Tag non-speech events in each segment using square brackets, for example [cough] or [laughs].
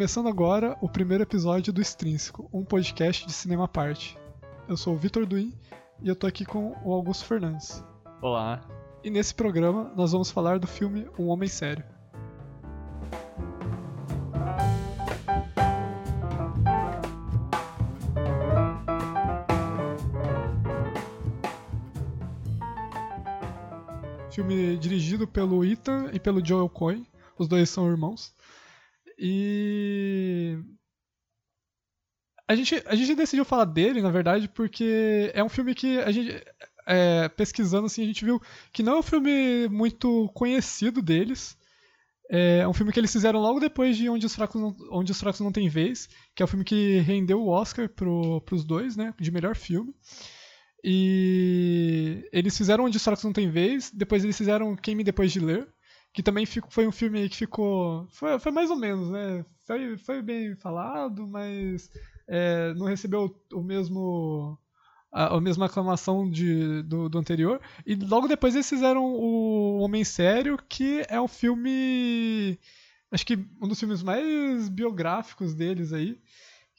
Começando agora o primeiro episódio do Extrínseco, um podcast de cinema à parte. Eu sou o Vitor Duin e eu tô aqui com o Augusto Fernandes. Olá. E nesse programa nós vamos falar do filme Um Homem Sério. Filme dirigido pelo Ethan e pelo Joel Coen. Os dois são irmãos. E a gente, a gente decidiu falar dele, na verdade, porque é um filme que a gente, é, pesquisando assim, a gente viu que não é um filme muito conhecido deles. É um filme que eles fizeram logo depois de Onde os Fracos Não, Onde os Fracos não Têm Vez, que é o filme que rendeu o Oscar pro, pros dois, né, de melhor filme. E eles fizeram Onde os Fracos Não Têm Vez, depois eles fizeram Quem Me Depois de Ler, que também foi um filme que ficou. Foi, foi mais ou menos, né? Foi, foi bem falado, mas é, não recebeu o mesmo. A, a mesma aclamação de, do, do, anterior. E logo depois eles fizeram o Homem Sério, que é um filme. Acho que um dos filmes mais biográficos deles aí.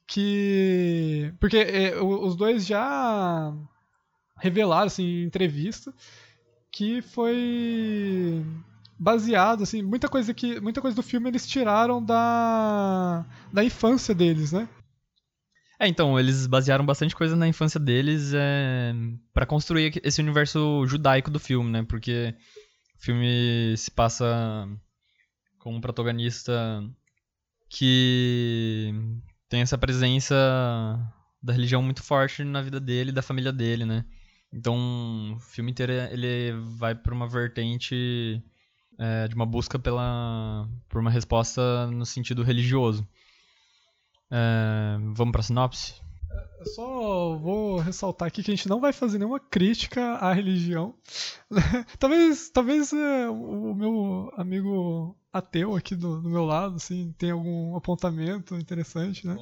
Que. Porque é, os dois já revelaram assim, em entrevista que foi baseado, assim, muita coisa que muita coisa do filme eles tiraram da da infância deles, né? É, então, eles basearam bastante coisa na infância deles é, para construir esse universo judaico do filme, né? Porque o filme se passa com um protagonista que tem essa presença da religião muito forte na vida dele, da família dele, né? Então, o filme inteiro ele vai para uma vertente é, de uma busca pela, por uma resposta no sentido religioso. É, vamos para a sinopse? Eu só vou ressaltar aqui que a gente não vai fazer nenhuma crítica à religião. [laughs] talvez talvez é, o meu amigo ateu aqui do, do, meu lado assim, tenha algum apontamento interessante, né?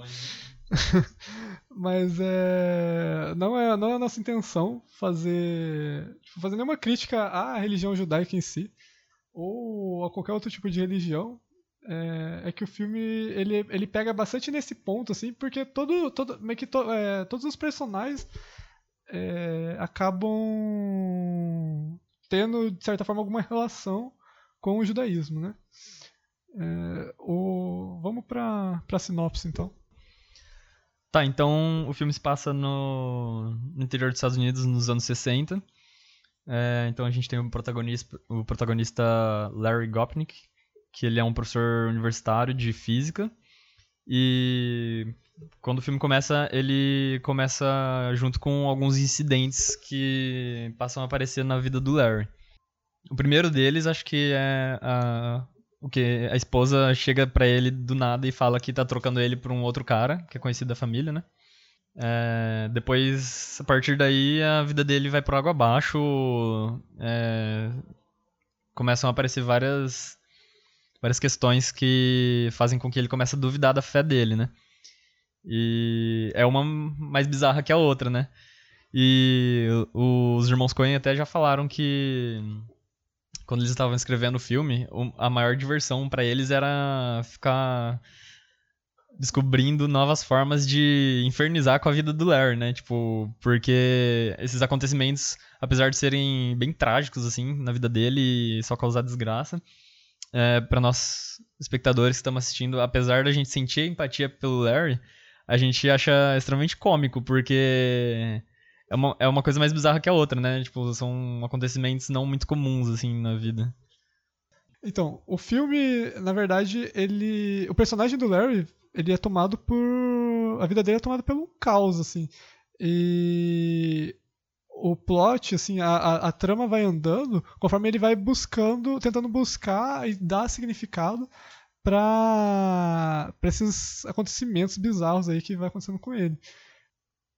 [laughs] Mas é, não, é, não é a nossa intenção fazer, tipo, fazer nenhuma crítica à religião judaica em si ou a qualquer outro tipo de religião, é, é, que o filme ele, ele pega bastante nesse ponto, assim, porque todo, todo, meio que to, é, todos os personagens é, acabam tendo, de certa forma, alguma relação com o judaísmo, né? É, o, vamos para a sinopse, então. Tá, então o filme se passa no, no interior dos Estados Unidos nos anos 60. É, então a gente tem o protagonista, o protagonista Larry Gopnik, que ele é um professor universitário de física. E quando o filme começa, ele começa junto com alguns incidentes que passam a aparecer na vida do Larry. O primeiro deles, acho que é a, o que a esposa chega para ele do nada e fala que tá trocando ele por um outro cara, que é conhecido da família, né? É, depois, a partir daí, a vida dele vai por água abaixo. É, começam a aparecer várias, várias questões que fazem com que ele comece a duvidar da fé dele, né? E é uma mais bizarra que a outra, né? E os irmãos Coen até já falaram que quando eles estavam escrevendo o filme, a maior diversão para eles era ficar descobrindo novas formas de infernizar com a vida do Larry, né? Tipo, porque esses acontecimentos, apesar de serem bem trágicos, assim, na vida dele e só causar desgraça, é, para nós espectadores que estamos assistindo, apesar da gente sentir empatia pelo Larry, a gente acha extremamente cômico, porque é uma, é uma coisa mais bizarra que a outra, né? Tipo, são acontecimentos não muito comuns, assim, na vida. Então, o filme, na verdade, ele. O personagem do Larry ele é tomado por. A vida dele é tomada pelo caos, assim. E o plot, assim, a, a, a, trama vai andando conforme ele vai buscando, tentando buscar e dar significado para esses acontecimentos bizarros aí que vai acontecendo com ele.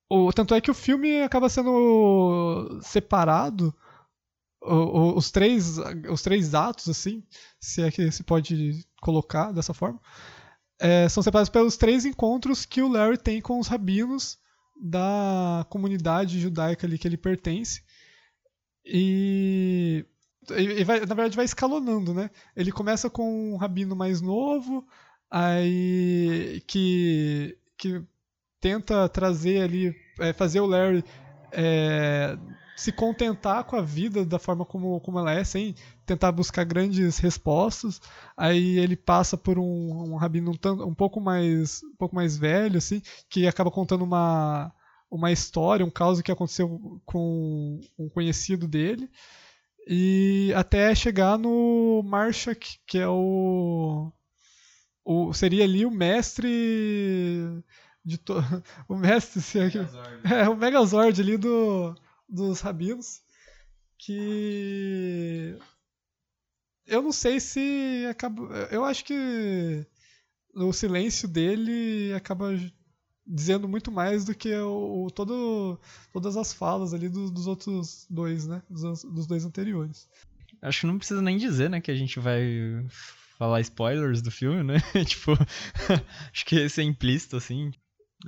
O, tanto é que o filme acaba sendo separado, o, o, os, três, os três atos, assim, se é que se pode colocar dessa forma, é, são separados pelos três encontros que o Larry tem com os rabinos da comunidade judaica ali que ele pertence. E, e vai, na verdade vai escalonando, né? Ele começa com um rabino mais novo, aí que, que tenta trazer ali, é, fazer o Larry é, se contentar com a vida da forma como, como ela é, sem tentar buscar grandes respostas. Aí ele passa por um, um rabino um, tanto, um, pouco mais um pouco mais velho, assim, que acaba contando uma, uma história, um caso que aconteceu com um conhecido dele. E até chegar no Marshak, que é o, o seria ali o mestre de to... [laughs] o mestre [laughs] é o Megazord ali do dos rabinos que eu não sei se acaba. Eu acho que o silêncio dele acaba dizendo muito mais do que o, o todo, todas as falas ali do, dos outros dois, né? Dos, dos, dois anteriores. Acho que não precisa nem dizer, né, que a gente vai falar spoilers do filme, né? [laughs] tipo, [laughs] acho que esse é implícito, assim.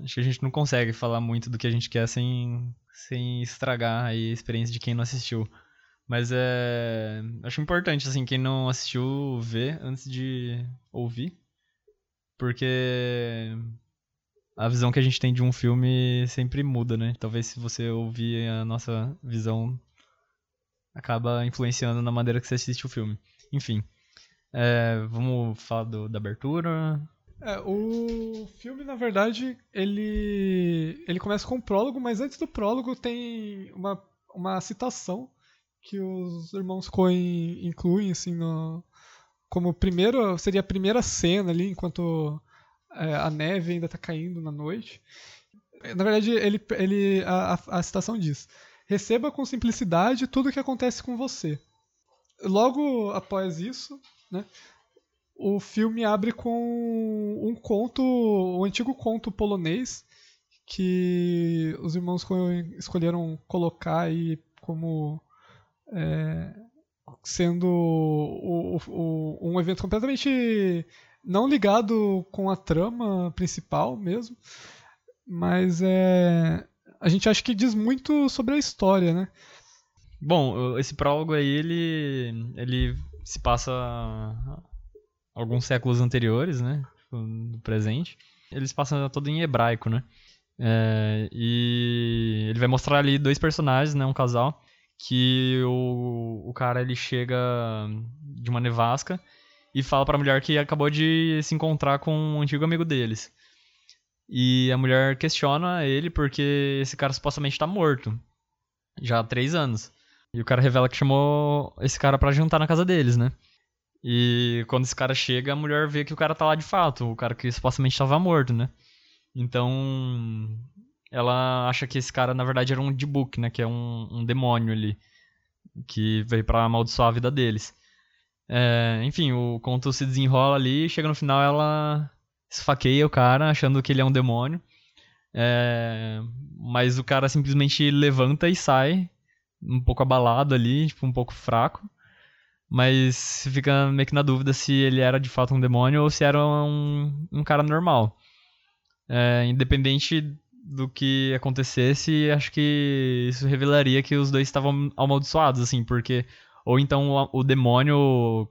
Acho que a gente não consegue falar muito do que a gente quer sem, sem estragar a experiência de quem não assistiu. Mas é. Acho importante, assim, quem não assistiu ver antes de ouvir. Porque a visão que a gente tem de um filme sempre muda, né? Talvez se você ouvir a nossa visão acaba influenciando na maneira que você assiste o filme. Enfim. É, vamos falar do, da abertura. É, o filme, na verdade, ele, ele começa com um prólogo, mas antes do prólogo tem uma, uma citação que os irmãos Coen incluem, assim, no, como primeiro, seria a primeira cena ali, enquanto é, a neve ainda está caindo na noite. Na verdade, ele, ele, a, a citação diz: Receba com simplicidade tudo o que acontece com você. Logo após isso, né, o filme abre com um conto, um antigo conto polonês que os irmãos escolheram colocar aí como é, sendo o, o, um evento completamente não ligado com a trama principal mesmo, mas é, a gente acha que diz muito sobre a história, né? Bom, esse prólogo aí, ele, ele se passa alguns séculos anteriores, né? No presente. Eles passam todo em hebraico, né? É, e ele vai mostrar ali dois personagens, né? Um casal que o, o cara ele chega de uma nevasca e fala para a mulher que acabou de se encontrar com um antigo amigo deles. E a mulher questiona ele porque esse cara supostamente está morto. Já há três anos. E o cara revela que chamou esse cara para jantar na casa deles, né? E quando esse cara chega, a mulher vê que o cara tá lá de fato. O cara que supostamente estava morto, né? Então, ela acha que esse cara, na verdade, era um Dibuk, né? Que é um, um demônio ali. Que veio para amaldiçoar a vida deles. É, enfim, o conto se desenrola ali chega no final ela esfaqueia o cara, achando que ele é um demônio. É, mas o cara simplesmente levanta e sai, um pouco abalado ali, tipo, um pouco fraco. Mas fica meio que na dúvida se ele era de fato um demônio ou se era um, um cara normal. É, independente do que acontecesse, acho que isso revelaria que os dois estavam amaldiçoados, assim, porque ou então o, o demônio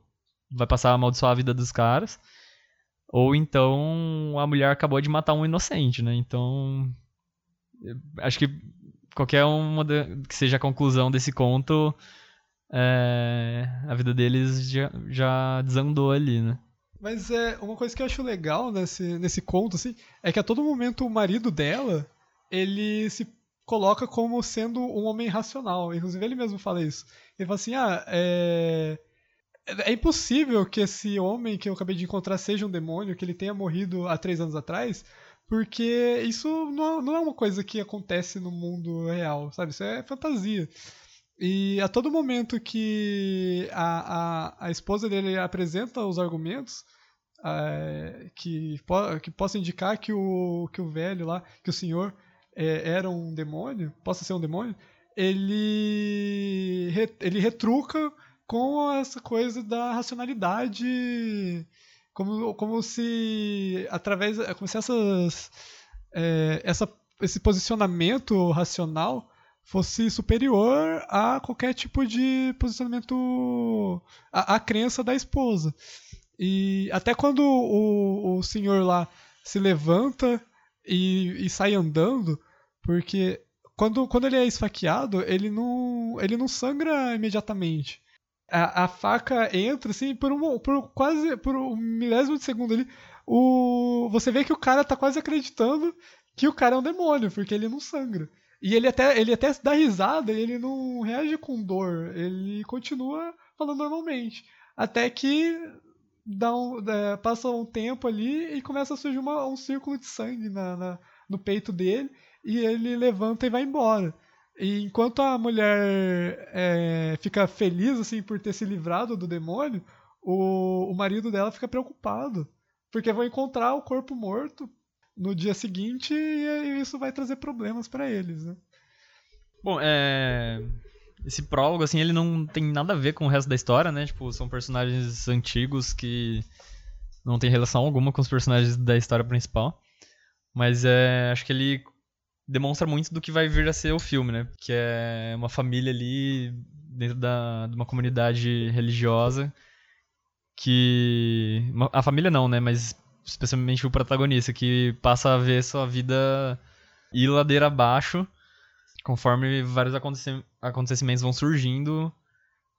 vai passar a amaldiçoar a vida dos caras, ou então a mulher acabou de matar um inocente, né? Então, acho que qualquer uma de, que seja a conclusão desse conto, é, a vida deles já, já desandou ali, né? Mas é uma coisa que eu acho legal nesse, nesse conto, assim, é que a todo momento o marido dela, ele se coloca como sendo um homem racional. Inclusive ele mesmo fala isso. Ele fala assim, ah, é... É impossível que esse homem que eu acabei de encontrar seja um demônio, que ele tenha morrido há três anos atrás, porque isso não é uma coisa que acontece no mundo real, sabe? Isso é fantasia. E a todo momento que a, a, a esposa dele apresenta os argumentos é, que, po que possa indicar que o, que o velho lá, que o senhor é, era um demônio, possa ser um demônio, ele, re, ele retruca com essa coisa da racionalidade, como, como se através, como se essas, é, essa, esse posicionamento racional fosse superior a qualquer tipo de posicionamento, a, a crença da esposa. E até quando o, o senhor lá se levanta e, e sai andando, porque quando, quando ele é esfaqueado, ele não, ele não sangra imediatamente. A, a faca entra, assim, por, um, por quase por um milésimo de segundo ali. O, você vê que o cara tá quase acreditando que o cara é um demônio, porque ele não sangra. E ele até, ele até dá risada e ele não reage com dor. Ele continua falando normalmente. Até que dá um, é, passa um tempo ali e começa a surgir uma, um círculo de sangue na, na, no peito dele e ele levanta e vai embora. E enquanto a mulher é, fica feliz assim por ter se livrado do demônio, o, o marido dela fica preocupado porque vão encontrar o corpo morto no dia seguinte e isso vai trazer problemas para eles, né? Bom, é esse prólogo, assim, ele não tem nada a ver com o resto da história, né? Tipo, são personagens antigos que não tem relação alguma com os personagens da história principal. Mas é, acho que ele demonstra muito do que vai vir a ser o filme, né? Que é uma família ali dentro da, de uma comunidade religiosa que... A família não, né? Mas especialmente o protagonista, que passa a ver sua vida ir ladeira abaixo conforme vários acontecimentos vão surgindo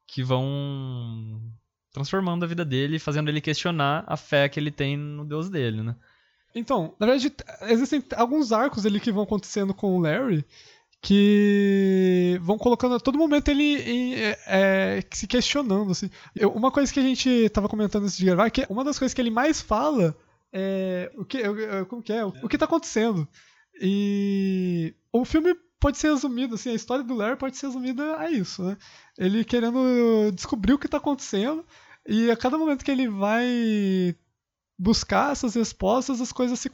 que vão transformando a vida dele, fazendo ele questionar a fé que ele tem no Deus dele, né? Então, na verdade, existem alguns arcos ali que vão acontecendo com o Larry que vão colocando a todo momento ele em, é, é, se questionando. Assim. Eu, uma coisa que a gente estava comentando antes de gravar, que uma das coisas que ele mais fala é o que, como que é? O, o que está acontecendo. E o filme pode ser resumido, assim, a história do Larry pode ser resumida a isso, né? Ele querendo descobrir o que está acontecendo e a cada momento que ele vai buscar essas respostas, as coisas se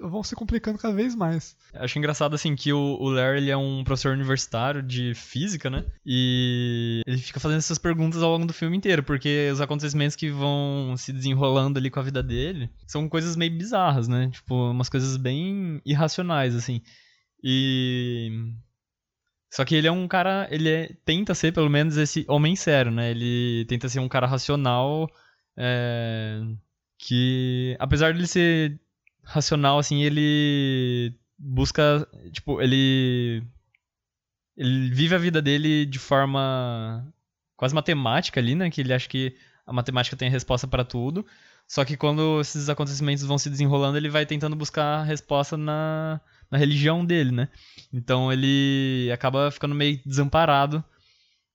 vão se complicando cada vez mais. Acho engraçado, assim, que o, o Larry ele é um professor universitário de física, né? E ele fica fazendo essas perguntas ao longo do filme inteiro, porque os acontecimentos que vão se desenrolando ali com a vida dele são coisas meio bizarras, né? Tipo, umas coisas bem irracionais, assim. E. Só que ele é um cara. Ele é, tenta ser, pelo menos, esse homem sério, né? Ele tenta ser um cara racional. É, que. Apesar de ele ser racional, assim, ele busca. Tipo, ele. Ele vive a vida dele de forma quase matemática ali, né? Que ele acha que a matemática tem a resposta para tudo. Só que quando esses acontecimentos vão se desenrolando, ele vai tentando buscar a resposta na, na religião dele, né? Então ele acaba ficando meio desamparado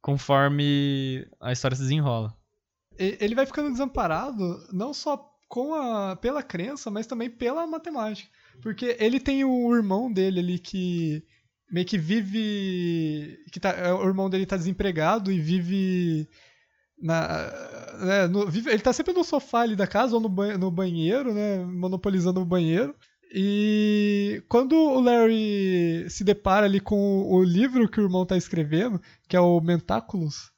conforme a história se desenrola. Ele vai ficando desamparado não só com a, pela crença, mas também pela matemática. Porque ele tem o irmão dele ali que meio que vive. que tá, é, o irmão dele tá desempregado e vive. Na, né, no, vive, ele tá sempre no sofá ali da casa ou no, banho, no banheiro, né? Monopolizando o banheiro. E quando o Larry se depara ali com o livro que o irmão está escrevendo, que é o Mentáculos,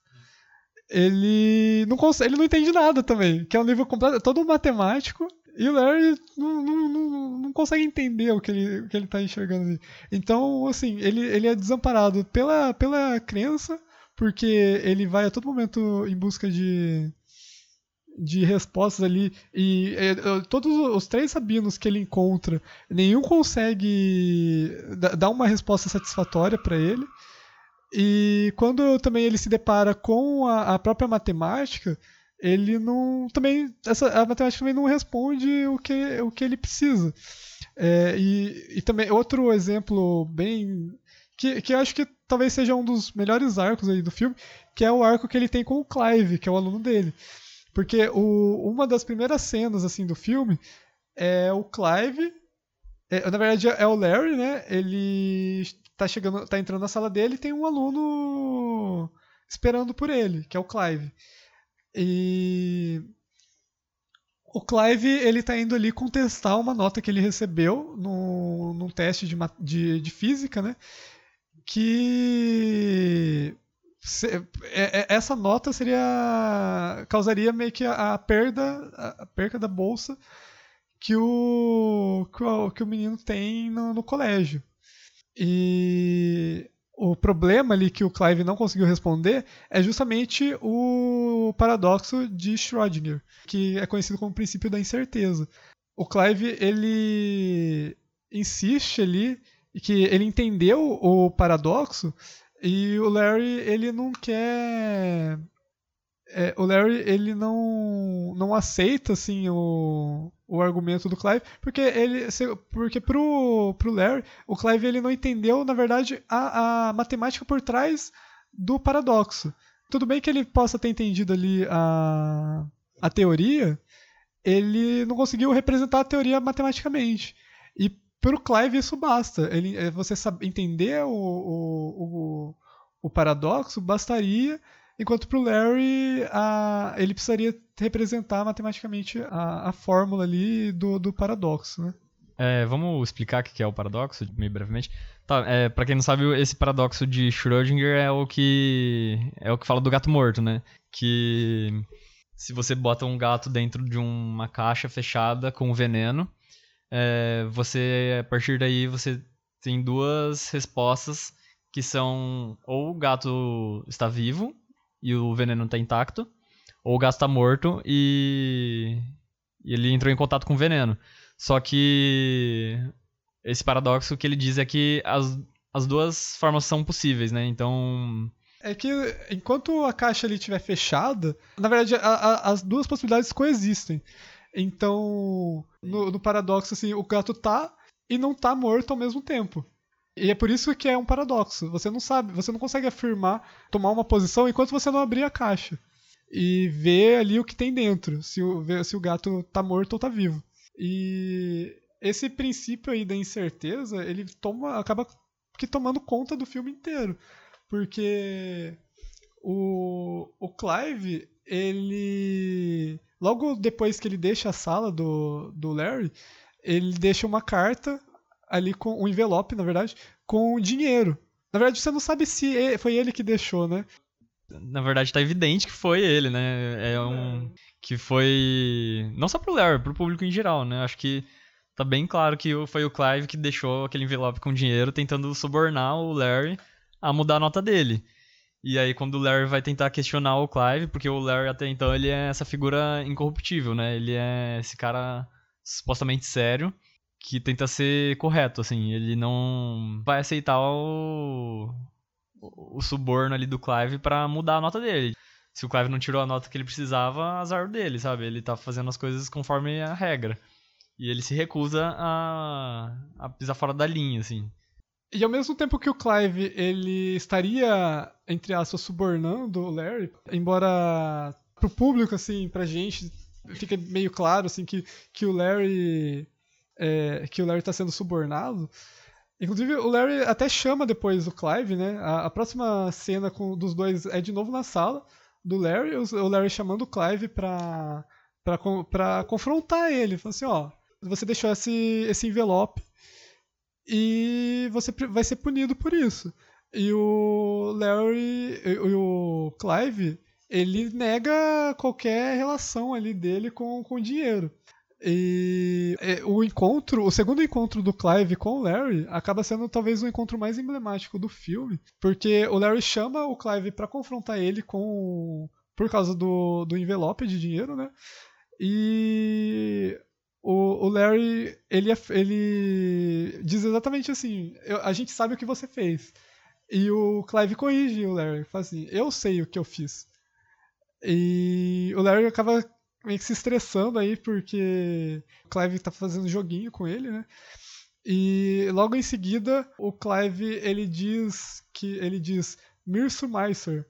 ele não consegue, ele não entende nada também, que é um livro completo, todo matemático, e o Larry não, não, não, não consegue entender o que ele, o que ele tá enxergando ali. Então, assim, ele, ele é desamparado pela, pela crença, porque ele vai a todo momento em busca de, de respostas ali e é, todos os três sabinos que ele encontra nenhum consegue dar uma resposta satisfatória para ele e quando também ele se depara com a, a, própria matemática ele não também essa a matemática também não responde o que o que ele precisa é, e, e também outro exemplo bem que, que eu acho que talvez seja um dos melhores arcos aí do filme que é o arco que ele tem com o Clive que é o aluno dele porque o, uma das primeiras cenas assim do filme é o Clive. É, na verdade é o Larry, né? Ele tá chegando, tá entrando na sala dele e tem um aluno esperando por ele, que é o Clive. E o Clive ele tá indo ali contestar uma nota que ele recebeu no, num teste de, de, de física, né? Que é, é, essa nota seria causaria meio que a, a perda a perca da bolsa que o que o, que o menino tem no, no colégio e o problema ali que o Clive não conseguiu responder é justamente o paradoxo de Schrödinger, que é conhecido como princípio da incerteza. O Clive ele insiste ali que ele entendeu o paradoxo e o Larry ele não quer é, o Larry ele não não aceita assim o, o argumento do Clive porque ele porque pro, pro Larry o Clive ele não entendeu na verdade a, a matemática por trás do paradoxo. Tudo bem que ele possa ter entendido ali a, a teoria ele não conseguiu representar a teoria matematicamente. E pro Clive isso basta. Ele é, você sabe entender o, o, o, o paradoxo bastaria Enquanto para o Larry, a, ele precisaria representar matematicamente a, a fórmula ali do, do paradoxo, né? É, vamos explicar o que é o paradoxo, meio brevemente. Tá, é, para quem não sabe, esse paradoxo de Schrödinger é o que é o que fala do gato morto, né? Que se você bota um gato dentro de uma caixa fechada com veneno, é, você a partir daí você tem duas respostas que são ou o gato está vivo e o veneno tá intacto, ou o gato tá morto e... e ele entrou em contato com o veneno. Só que esse paradoxo que ele diz é que as, as duas formas são possíveis, né? Então. É que enquanto a caixa ali estiver fechada, na verdade a, a, as duas possibilidades coexistem. Então, no, no, paradoxo, assim, o gato tá e não tá morto ao mesmo tempo. E é por isso que é um paradoxo. Você não sabe, você não consegue afirmar, tomar uma posição enquanto você não abrir a caixa e ver ali o que tem dentro, se o, se o gato tá morto ou tá vivo. E esse princípio aí da incerteza, ele toma, acaba que tomando conta do filme inteiro. Porque o, o Clive, ele. Logo depois que ele deixa a sala do, do Larry, ele deixa uma carta ali com um envelope, na verdade, com dinheiro. Na verdade, você não sabe se foi ele que deixou, né? Na verdade, tá evidente que foi ele, né? É um. Que foi. Não só pro Larry, pro público em geral, né? Acho que tá bem claro que foi o Clive que deixou aquele envelope com dinheiro tentando subornar o Larry a mudar a nota dele. E aí quando o Larry vai tentar questionar o Clive, porque o Larry até então ele é essa figura incorruptível, né? Ele é esse cara supostamente sério que tenta ser correto, assim. Ele não vai aceitar o, o suborno ali do Clive para mudar a nota dele. Se o Clive não tirou a nota que ele precisava, azar dele, sabe? Ele tá fazendo as coisas conforme a regra. E ele se recusa a, a pisar fora da linha, assim. E ao mesmo tempo que o Clive ele estaria, entre aspas, subornando o Larry, embora pro público, assim, pra gente, fica meio claro, assim, que, que o Larry é, que o Larry está sendo subornado. Inclusive, o Larry até chama depois o Clive, né? A, a próxima cena com, dos dois é de novo na sala do Larry, o, o Larry chamando o Clive pra, pra, pra confrontar ele. Falando assim, ó, você deixou esse, esse envelope e você vai ser punido por isso. E o Larry e o Clive, ele nega qualquer relação ali dele com, com o dinheiro. E o encontro, o segundo encontro do Clive com o Larry acaba sendo talvez o encontro mais emblemático do filme, porque o Larry chama o Clive para confrontar ele com por causa do, do envelope de dinheiro, né? E o, o Larry ele, ele diz exatamente assim: a gente sabe o que você fez. E o Clive corrige o Larry, fala assim: eu sei o que eu fiz. E o Larry acaba meio que se estressando aí, porque o Clive tá fazendo joguinho com ele, né? E logo em seguida, o Clive, ele diz que ele diz Mirsu Meiser.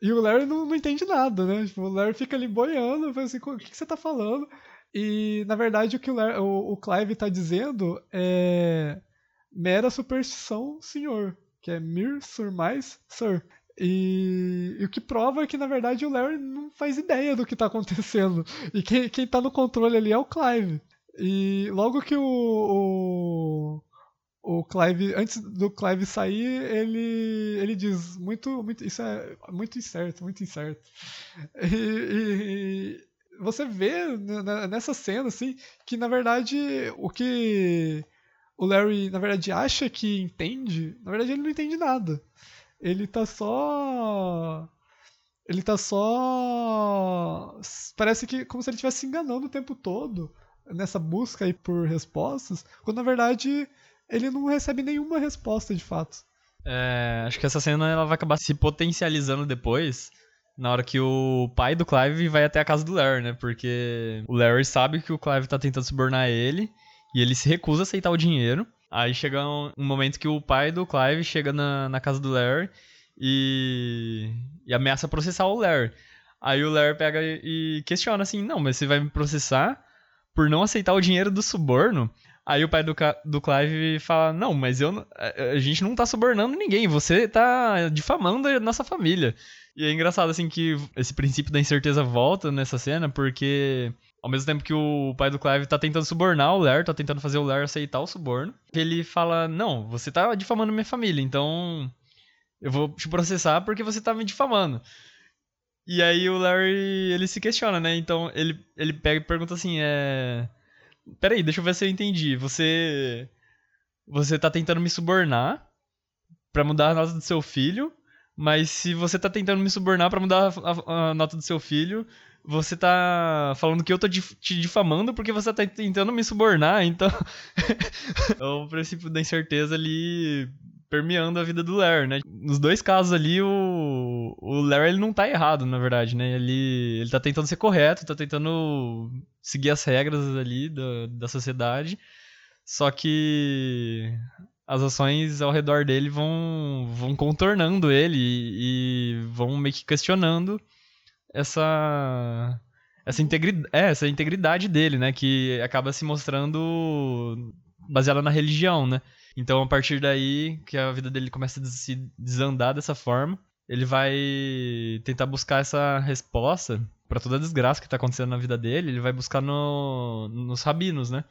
E o Larry não, não entende nada, né? Tipo, o Larry fica ali boiando, fala assim, o que, que você tá falando? E, na verdade, o que o, Larry, o, o Clive tá dizendo é mera superstição, senhor. Que é Mir Surmais Sir. E, e, o que prova é que, na verdade, o Larry não faz ideia do que está acontecendo. E quem, quem tá no controle ali é o Clive. E logo que o, o, o Clive, antes do Clive sair, ele, ele diz muito, muito, isso é muito incerto, muito incerto. E, e você vê nessa cena, assim, que na verdade o que o Larry, na verdade, acha que entende, na verdade ele não entende nada. Ele tá só. Ele tá só. Parece que como se ele estivesse se enganando o tempo todo nessa busca aí por respostas, quando na verdade ele não recebe nenhuma resposta de fato. É, acho que essa cena ela vai acabar se potencializando depois, na hora que o pai do Clive vai até a casa do Larry, né? Porque o Larry sabe que o Clive tá tentando subornar ele e ele se recusa a aceitar o dinheiro. Aí chega um, um momento que o pai do Clive chega na, na casa do Larry e, e ameaça processar o Larry. Aí o Larry pega e questiona assim: Não, mas você vai me processar por não aceitar o dinheiro do suborno? Aí o pai do, do Clive fala: Não, mas eu, a, gente não tá subornando ninguém, você tá difamando a nossa família. E é engraçado, assim, que esse princípio da incerteza volta nessa cena, porque ao mesmo tempo que o pai do Clive tá tentando subornar o Larry, tá tentando fazer o Larry aceitar o suborno, ele fala: Não, você tá difamando minha família, então eu vou te processar porque você tá me difamando. E aí o Larry, ele se questiona, né? Então ele, ele pega e pergunta assim: É Peraí, deixa eu ver se eu entendi. Você. Você tá tentando me subornar para mudar a nota do seu filho, mas se você tá tentando me subornar para mudar a, a, a, nota do seu filho, você tá falando que eu tô te difamando porque você tá tentando me subornar, então. [laughs] é o princípio da incerteza ali permeando a vida do Larry, né? Nos dois casos ali, o, o Larry ele não tá errado, na verdade, né? Ele, ele tá tentando ser correto, tá tentando seguir as regras ali da, da sociedade, só que as ações ao redor dele vão, vão contornando ele e, e vão meio que questionando essa essa integridade, é, essa integridade dele, né, que acaba se mostrando baseada na religião, né? Então, a partir daí, que a vida dele começa a se desandar dessa forma, ele vai tentar buscar essa resposta para toda a desgraça que tá acontecendo na vida dele, ele vai buscar no, nos rabinos, né?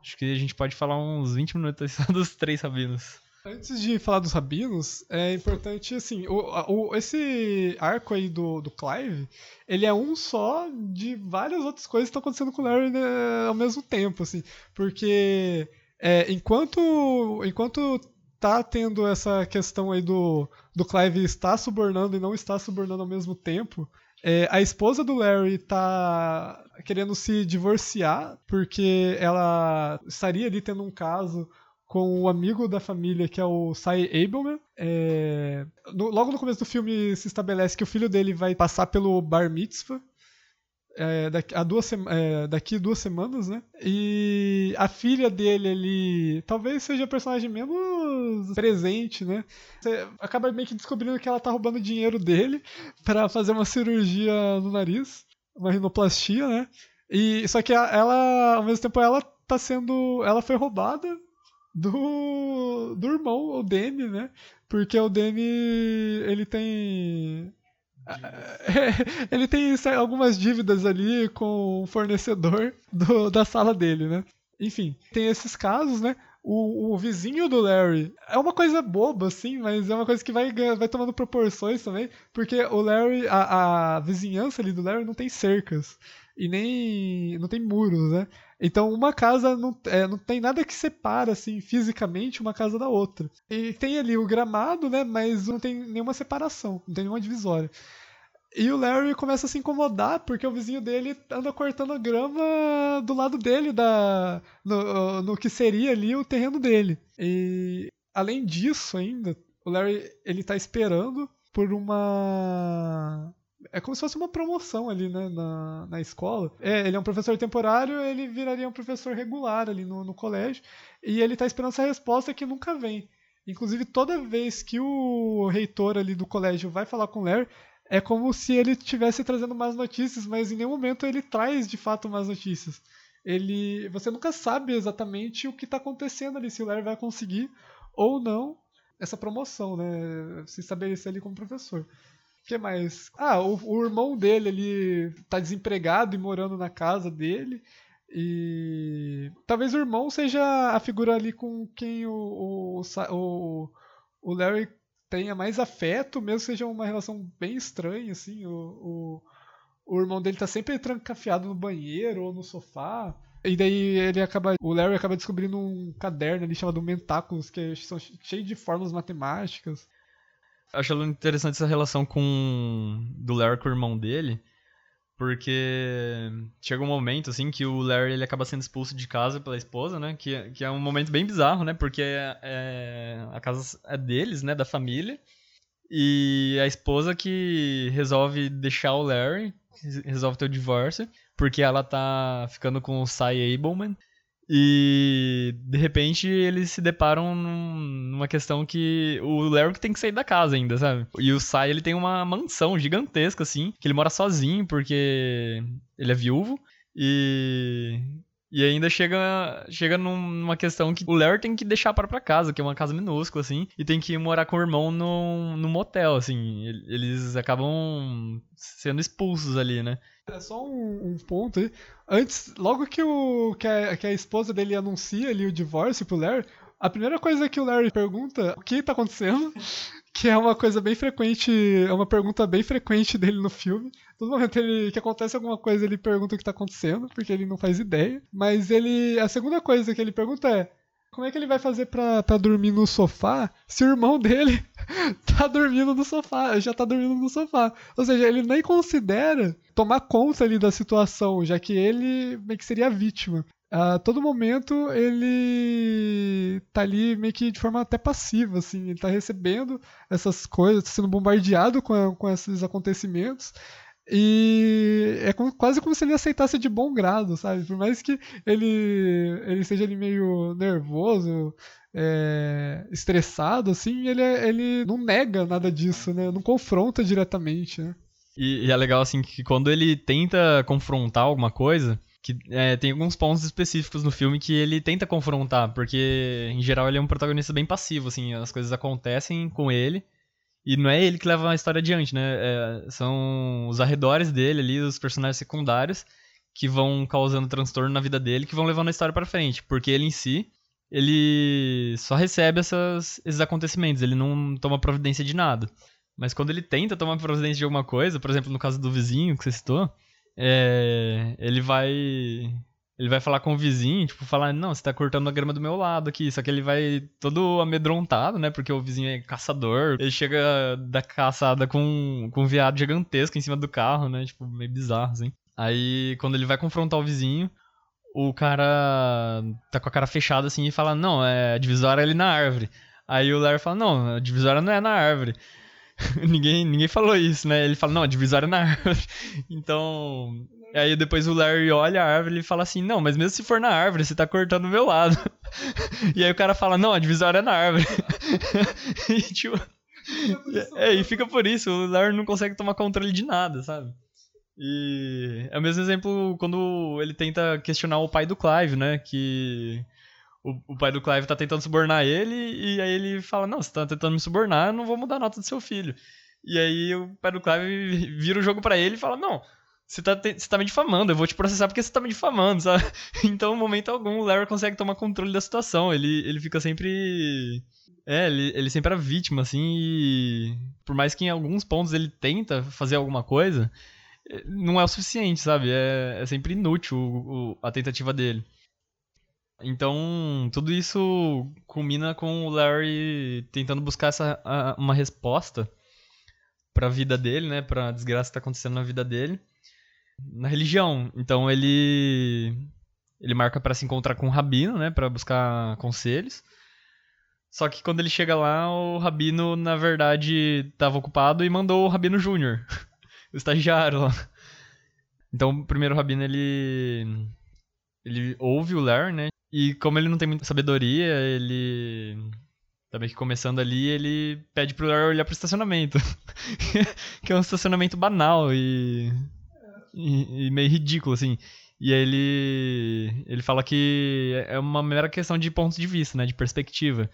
Acho que a gente pode falar uns 20 minutos só dos três rabinos. Antes de falar dos rabinos, é importante, assim, o, o, esse arco aí do, do Clive, ele é um só de várias outras coisas que estão acontecendo com o Larry né, ao mesmo tempo, assim, porque é, enquanto, enquanto tá tendo essa questão aí do, do Clive estar subornando e não estar subornando ao mesmo tempo, é, a esposa do Larry tá querendo se divorciar porque ela estaria ali tendo um caso com o amigo da família que é o Cy Abelman. É, no, logo no começo do filme se estabelece que o filho dele vai passar pelo bar mitzvah é, daqui, a duas, é, daqui duas semanas, né? E a filha dele ali talvez seja a personagem menos presente, né? Você acaba meio que descobrindo que ela tá roubando dinheiro dele [laughs] para fazer uma cirurgia no nariz, uma rinoplastia, né? E só que ela, ao mesmo tempo, ela tá sendo, ela foi roubada do do irmão, o Demi, né? Porque o Demi ele tem [laughs] ele tem algumas dívidas ali com o fornecedor do, da sala dele, né? Enfim, tem esses casos, né? O, o, vizinho do Larry é uma coisa boba, assim, mas é uma coisa que vai, vai tomando proporções também, porque o Larry, a, a vizinhança ali do Larry não tem cercas e nem não tem muros, né? Então uma casa não, é, não tem nada que separa assim fisicamente uma casa da outra. E tem ali o gramado, né? Mas não tem nenhuma separação, não tem nenhuma divisória. E o Larry começa a se incomodar porque o vizinho dele anda cortando a grama do lado dele, da, no, no que seria ali o terreno dele. E além disso ainda, o Larry ele tá esperando por uma é como se fosse uma promoção ali, né, na, na escola. É, ele é um professor temporário, ele viraria um professor regular ali no, no colégio, e ele tá esperando essa resposta que nunca vem. Inclusive, toda vez que o reitor ali do colégio vai falar com o Larry, é como se ele estivesse trazendo más notícias, mas em nenhum momento ele traz de fato más notícias. Ele, você nunca sabe exatamente o que está acontecendo ali, se o Larry vai conseguir ou não essa promoção, né? Se estabelecer ali como professor. Que mais? Ah, o, o irmão dele ele tá desempregado e morando na casa dele. E talvez o irmão seja a figura ali com quem o, o, o, Larry tenha mais afeto, mesmo seja uma relação bem estranha, assim. O, o, o irmão dele tá sempre trancafiado no banheiro ou no sofá. E daí ele acaba. O Larry acaba descobrindo um caderno ali chamado Mentáculos, que são cheios de fórmulas matemáticas. Acho interessante essa relação com do Larry com o irmão dele, porque chega um momento, assim, que o Larry ele acaba sendo expulso de casa pela esposa, né? Que, que é um momento bem bizarro, né? Porque é, é, a casa é deles, né? Da família. E a esposa que resolve deixar o Larry, resolve ter o divórcio, porque ela tá ficando com o Cy Abelman. E de repente eles se deparam numa questão que o Larry tem que sair da casa ainda, sabe? E o Sai ele tem uma mansão gigantesca assim, que ele mora sozinho porque ele é viúvo e e ainda chega, chega numa questão que o Larry tem que deixar para pra casa, que é uma casa minúscula, assim, e tem que morar com o irmão num, num motel, assim. Eles acabam sendo expulsos ali, né? É só um, um, ponto aí. Antes, logo que, o, que, a, que a esposa dele anuncia ali o divórcio pro Larry, a primeira coisa que o Larry pergunta, o que tá acontecendo? [laughs] Que é uma coisa bem frequente, é uma pergunta bem frequente dele no filme. Todo momento ele, que acontece alguma coisa, ele pergunta o que tá acontecendo, porque ele não faz ideia. Mas ele, a segunda coisa que ele pergunta é, como é que ele vai fazer pra, pra dormir no sofá se o irmão dele [laughs] tá dormindo no sofá, já tá dormindo no sofá? Ou seja, ele nem considera tomar conta ali da situação, já que ele meio que seria a vítima. A todo momento ele tá ali meio que de forma até passiva, assim, ele tá recebendo essas coisas, tá sendo bombardeado com, com esses acontecimentos e é como, quase como se ele aceitasse de bom grado, sabe? Por mais que ele, ele seja meio nervoso, é, estressado, assim, ele, ele não nega nada disso, né? Não confronta diretamente, né? E, e é legal, assim, que quando ele tenta confrontar alguma coisa, que é, tem alguns pontos específicos no filme que ele tenta confrontar, porque em geral ele é um protagonista bem passivo, assim, as coisas acontecem com ele e não é ele que leva a história adiante, né? É, são os arredores dele ali, os personagens secundários, que vão causando transtorno na vida dele, que vão levando a história para frente. Porque ele em si, ele só recebe essas, esses acontecimentos, ele não toma providência de nada. Mas quando ele tenta tomar providência de alguma coisa, por exemplo, no caso do vizinho que você citou, é, ele vai ele vai falar com o vizinho, tipo, falar, não, você tá cortando a grama do meu lado aqui. Só que ele vai todo amedrontado, né? Porque o vizinho é caçador. Ele chega da caçada com, com um viado gigantesco em cima do carro, né? Tipo, meio bizarro, assim. Aí, quando ele vai confrontar o vizinho, o cara tá com a cara fechada assim e fala, não, é a divisória é ali na árvore. Aí o Larry fala, não, a divisória não é na árvore. [laughs] ninguém, ninguém falou isso, né? Ele fala, não, a divisória é na [laughs] árvore. então, e aí depois o Larry olha a árvore e fala assim, não, mas mesmo se for na árvore, você tá cortando o meu lado. [laughs] e aí o cara fala, não, a divisória é na árvore. [laughs] e tipo... É, e fica por isso, o Larry não consegue tomar controle de nada, sabe? E é o mesmo exemplo quando ele tenta questionar o pai do Clive, né? Que o, o pai do Clive tá tentando subornar ele e aí ele fala, não, você tá tentando me subornar, eu não vou mudar a nota do seu filho. E aí o pai do Clive vira o jogo para ele e fala, não, você tá, você tá me difamando, eu vou te processar porque você tá me difamando, sabe? [laughs] Então, em momento algum, o Larry consegue tomar controle da situação. Ele, ele fica sempre. É, ele, ele sempre é vítima, assim, e. Por mais que em alguns pontos ele tenta fazer alguma coisa, eh, não é o suficiente, sabe? É, é sempre inútil o, o, a tentativa dele. Então, tudo isso culmina com o Larry tentando buscar essa, a, uma resposta para a vida dele, né? Para a desgraça que tá acontecendo na vida dele na religião. Então ele ele marca para se encontrar com o rabino, né, para buscar conselhos. Só que quando ele chega lá, o rabino na verdade estava ocupado e mandou o rabino júnior, [laughs] o estagiário lá. Então, o primeiro rabino ele ele ouve o Larry, né? E como ele não tem muita sabedoria, ele tá meio que começando ali, ele pede pro Larry olhar pro estacionamento. [laughs] que é um estacionamento banal e e, meio ridículo, assim. E ele, ele fala que é uma mera questão de ponto de vista, né? De perspectiva.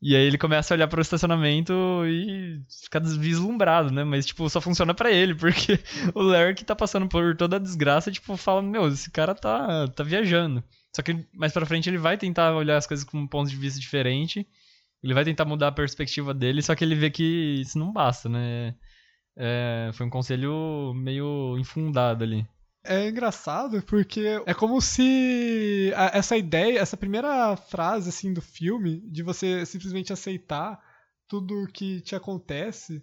E aí ele começa a olhar para o estacionamento e fica deslumbrado, né? Mas, tipo, só funciona para ele, porque [laughs] o Larry que tá passando por toda a desgraça, tipo, fala, meu, esse cara tá, tá viajando. Só que mais pra frente ele vai tentar olhar as coisas com um ponto de vista diferente. Ele vai tentar mudar a perspectiva dele, só que ele vê que isso não basta, né? É, foi um conselho meio infundado ali. É engraçado porque é como se essa ideia, essa primeira frase assim do filme, de você simplesmente aceitar tudo que te acontece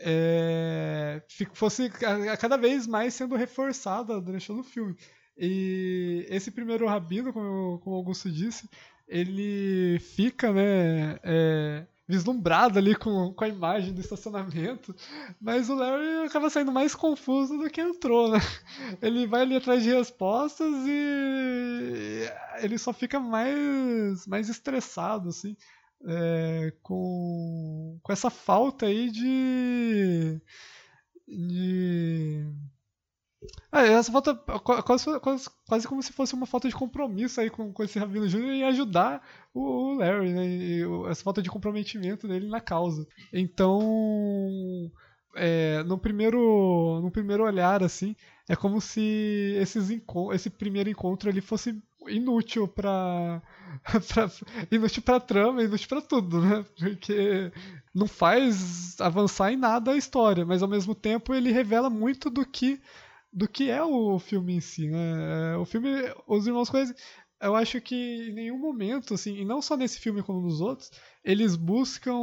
é, fosse a, cada vez mais sendo reforçada durante todo o filme. E esse primeiro rabino, como, como o Augusto disse, ele fica, né, é, vislumbrado ali com, com a imagem do estacionamento, mas o Larry acaba saindo mais confuso do que entrou, né? Ele vai ali atrás de respostas e ele só fica mais, mais estressado, assim é, com, com essa falta aí de. de ah, essa falta quase, quase, quase como se fosse uma falta de compromisso aí com, com esse Rabino Júnior em ajudar o, o Larry, né? E, essa falta de comprometimento dele na causa. Então, é, no primeiro no primeiro olhar assim, é como se esses esse primeiro encontro ele fosse inútil para [laughs] inútil pra trama, inútil pra tudo, né? Porque não faz avançar em nada a história, mas ao mesmo tempo ele revela muito do que do que é o filme em si, né? O filme, Os Irmãos Coen, eu acho que em nenhum momento, assim, e não só nesse filme como nos outros, eles buscam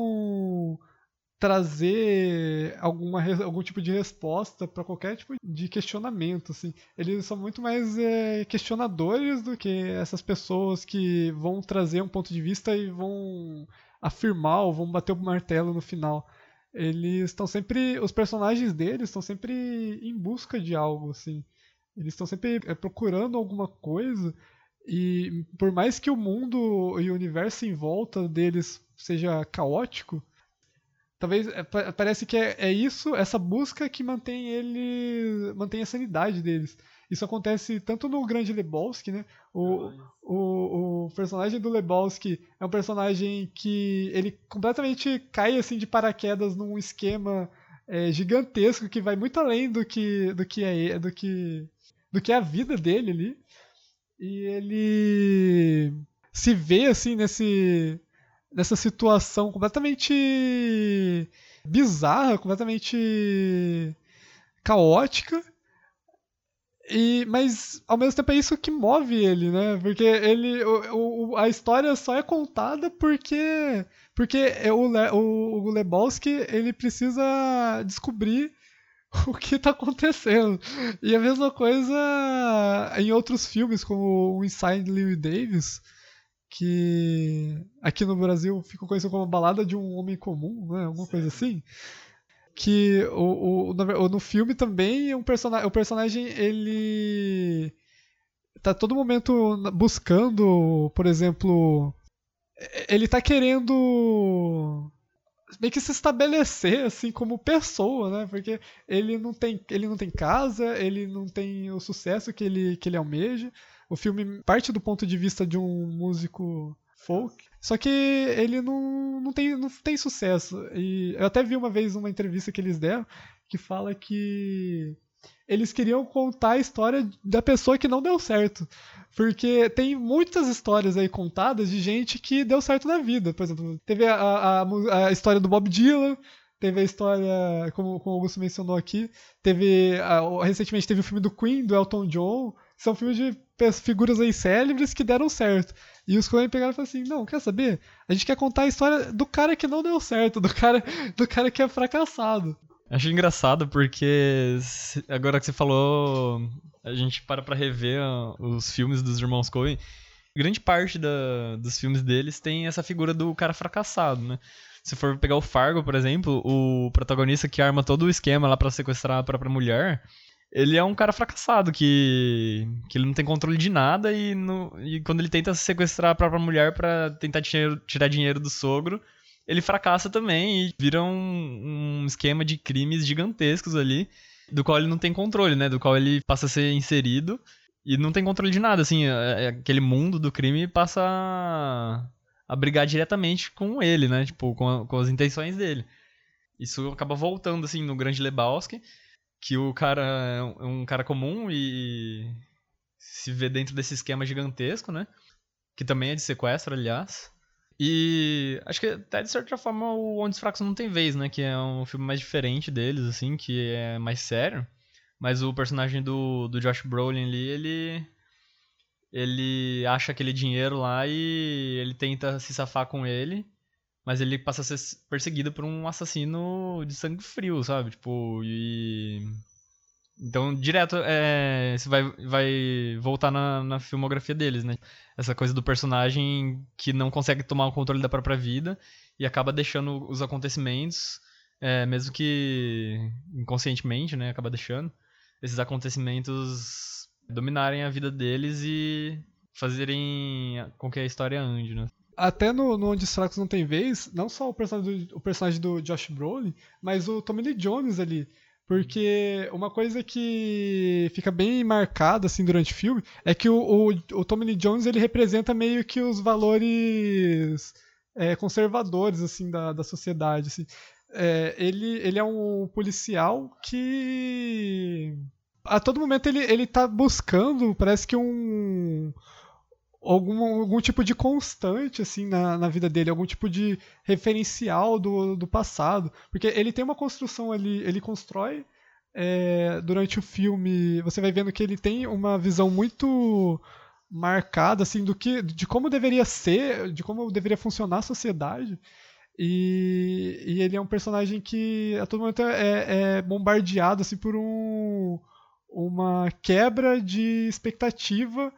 trazer alguma, algum tipo de resposta para qualquer tipo de questionamento, assim. Eles são muito mais é, questionadores do que essas pessoas que vão trazer um ponto de vista e vão afirmar ou vão bater o martelo no final. Eles estão sempre, os personagens deles estão sempre em busca de algo, assim. Eles estão sempre é, procurando alguma coisa e por mais que o mundo e o universo em volta deles seja caótico, Talvez é, parece que é, é, isso, essa busca que mantém ele. mantém a sanidade deles. Isso acontece tanto no Grande Lebowski, né? O, o, o personagem do Lebowski é um personagem que ele completamente cai assim de paraquedas num esquema é, gigantesco que vai muito além do que do que é do que do que é a vida dele ali. E ele se vê assim nesse nessa situação completamente bizarra, completamente caótica. E, mas ao mesmo tempo é isso que move ele, né? Porque ele, o, o, a história só é contada porque porque é o, Le, o, o Lebowski ele precisa descobrir [laughs] o que está acontecendo. E a mesma coisa em outros filmes, como o Inside Louis Davis, que aqui no Brasil ficou conhecido como Balada de um Homem Comum, né? Alguma coisa assim. Que o, o, no, no filme também um personagem, o personagem ele tá todo momento buscando, por exemplo, ele tá querendo meio que se estabelecer assim como pessoa, né? Porque ele não tem, ele não tem casa, ele não tem o sucesso que ele, que ele almeja. O filme parte do ponto de vista de um músico folk, só que ele não, não, tem, não tem sucesso. E eu até vi uma vez uma entrevista que eles deram que fala que eles queriam contar a história da pessoa que não deu certo. Porque tem muitas histórias aí contadas de gente que deu certo na vida. Por exemplo, teve a, a, a história do Bob Dylan, teve a história, como, como o Augusto mencionou aqui, teve a, recentemente teve o filme do Queen, do Elton John. São filmes de figuras aí célebres que deram certo. E os Coen pegaram e falaram assim: não, quer saber? A gente quer contar a história do cara que não deu certo, do cara, [laughs] do cara que é fracassado. Acho engraçado porque agora que você falou, a gente para pra rever os filmes dos irmãos Coen. Grande parte da, dos filmes deles tem essa figura do cara fracassado, né? Se for pegar o Fargo, por exemplo, o protagonista que arma todo o esquema lá para sequestrar a própria mulher, ele é um cara fracassado, que, que ele não tem controle de nada e, no, e quando ele tenta sequestrar a própria mulher para tentar dinheiro, tirar dinheiro do sogro, ele fracassa também e vira um, um esquema de crimes gigantescos ali, do qual ele não tem controle, né? Do qual ele passa a ser inserido e não tem controle de nada, assim, é, é aquele mundo do crime passa a, a brigar diretamente com ele, né? Tipo, com, a, com as intenções dele. Isso acaba voltando, assim, no Grande Lebowski, que o cara é um cara comum e se vê dentro desse esquema gigantesco, né? Que também é de sequestro, aliás. E acho que até de certa forma o Onde os Fracos Não Tem Vez, né? Que é um filme mais diferente deles, assim, que é mais sério. Mas o personagem do, do Josh Brolin ali, ele. Ele acha aquele dinheiro lá e ele tenta se safar com ele. Mas ele passa a ser perseguido por um assassino de sangue frio, sabe? Tipo, e. Então, direto, é, você vai, vai voltar na, na filmografia deles, né? Essa coisa do personagem que não consegue tomar o controle da própria vida e acaba deixando os acontecimentos, é, mesmo que inconscientemente, né? Acaba deixando esses acontecimentos dominarem a vida deles e fazerem com que a história ande, né? Até no, no Onde os Fracos Não Tem Vez, não só o personagem, do, o personagem do Josh Brolin, mas o Tommy Lee Jones ali. Porque uma coisa que fica bem marcada assim durante o filme é que o, o, o Tommy Lee Jones ele representa meio que os valores é, conservadores assim da, da sociedade. Assim. É, ele, ele é um policial que a todo momento ele, ele tá buscando, parece que um algum, algum tipo de constante assim na, na vida dele, algum tipo de referencial do, do passado. Porque ele tem uma construção ali, ele constrói é, durante o filme, você vai vendo que ele tem uma visão muito marcada assim do que de como deveria ser, de como deveria funcionar a sociedade. E, e ele é um personagem que a todo momento é, é bombardeado assim por um, uma quebra de expectativa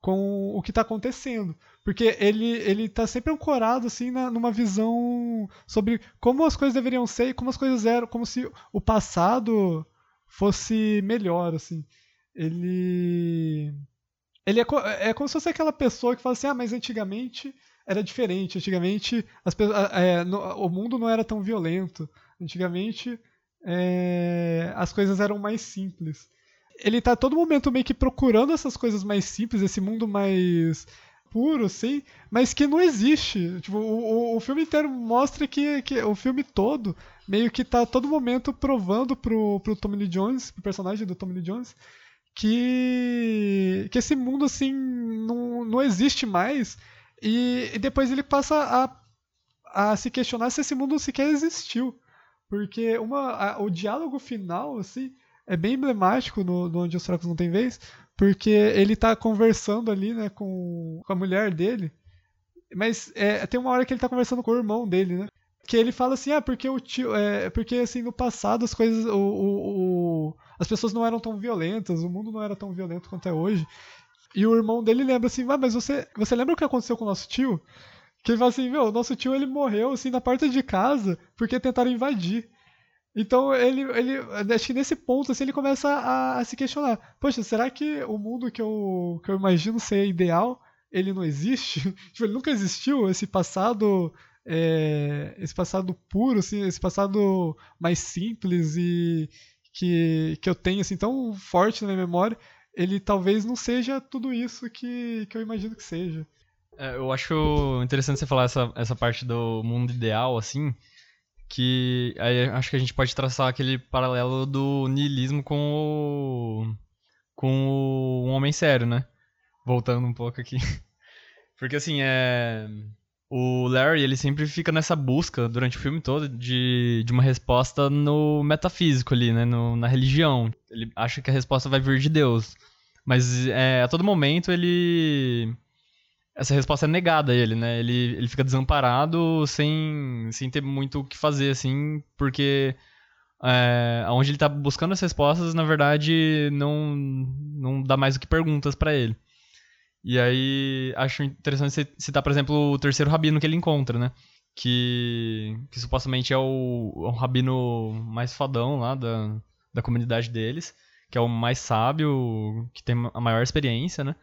com o que está acontecendo. Porque ele, ele tá sempre ancorado assim na, numa visão sobre como as coisas deveriam ser e como as coisas eram, como se o passado fosse melhor, assim. Ele ele é, é como se fosse aquela pessoa que fala assim: "Ah, mas antigamente era diferente. Antigamente as, é, no, o mundo não era tão violento. Antigamente é, as coisas eram mais simples." Ele tá todo momento meio que procurando essas coisas mais simples, esse mundo mais puro, assim, mas que não existe. Tipo, o, o filme inteiro mostra que, que o filme todo meio que tá todo momento provando pro, pro Tommy Lee Jones, pro personagem do Tommy Lee Jones, que, que esse mundo, assim, não, não existe mais. E, e depois ele passa a, a se questionar se esse mundo sequer existiu. Porque uma, a, o diálogo final, assim, é bem emblemático no, no Onde os Fracos Não Tem Vez, porque ele tá conversando ali, né, com, com a mulher dele, mas é, tem uma hora que ele tá conversando com o irmão dele, né, que ele fala assim, ah, porque o tio, é, porque assim, no passado as coisas, o, o, o, as pessoas não eram tão violentas, o mundo não era tão violento quanto é hoje, e o irmão dele lembra assim, ah, mas você, você lembra o que aconteceu com o nosso tio? Que ele fala assim, meu, nosso tio ele morreu assim na porta de casa porque tentaram invadir. Então ele, ele, acho que nesse ponto assim, ele começa a, a, se questionar: poxa, será que o mundo que eu, que eu imagino ser ideal ele não existe? [laughs] tipo, ele nunca existiu esse passado, é, esse passado puro, assim, esse passado mais simples e que, que eu tenho assim tão forte na minha memória, ele talvez não seja tudo isso que, que eu imagino que seja. É, eu acho interessante você falar essa, essa parte do mundo ideal, assim que aí acho que a gente pode traçar aquele paralelo do niilismo com o com o um homem sério, né? Voltando um pouco aqui. [laughs] Porque assim, é o Larry, ele sempre fica nessa busca durante o filme todo de, de uma resposta no metafísico ali, né, no, na religião. Ele acha que a resposta vai vir de Deus. Mas é, a todo momento ele essa resposta é negada a ele, né? Ele, ele fica desamparado sem, sem ter muito o que fazer, assim, porque é, onde ele tá buscando as respostas, na verdade, não, não dá mais do que perguntas para ele. E aí, acho interessante citar, por exemplo, o terceiro rabino que ele encontra, né? Que, que supostamente é o, é o rabino mais fodão lá da, da comunidade deles, que é o mais sábio, que tem a maior experiência, né?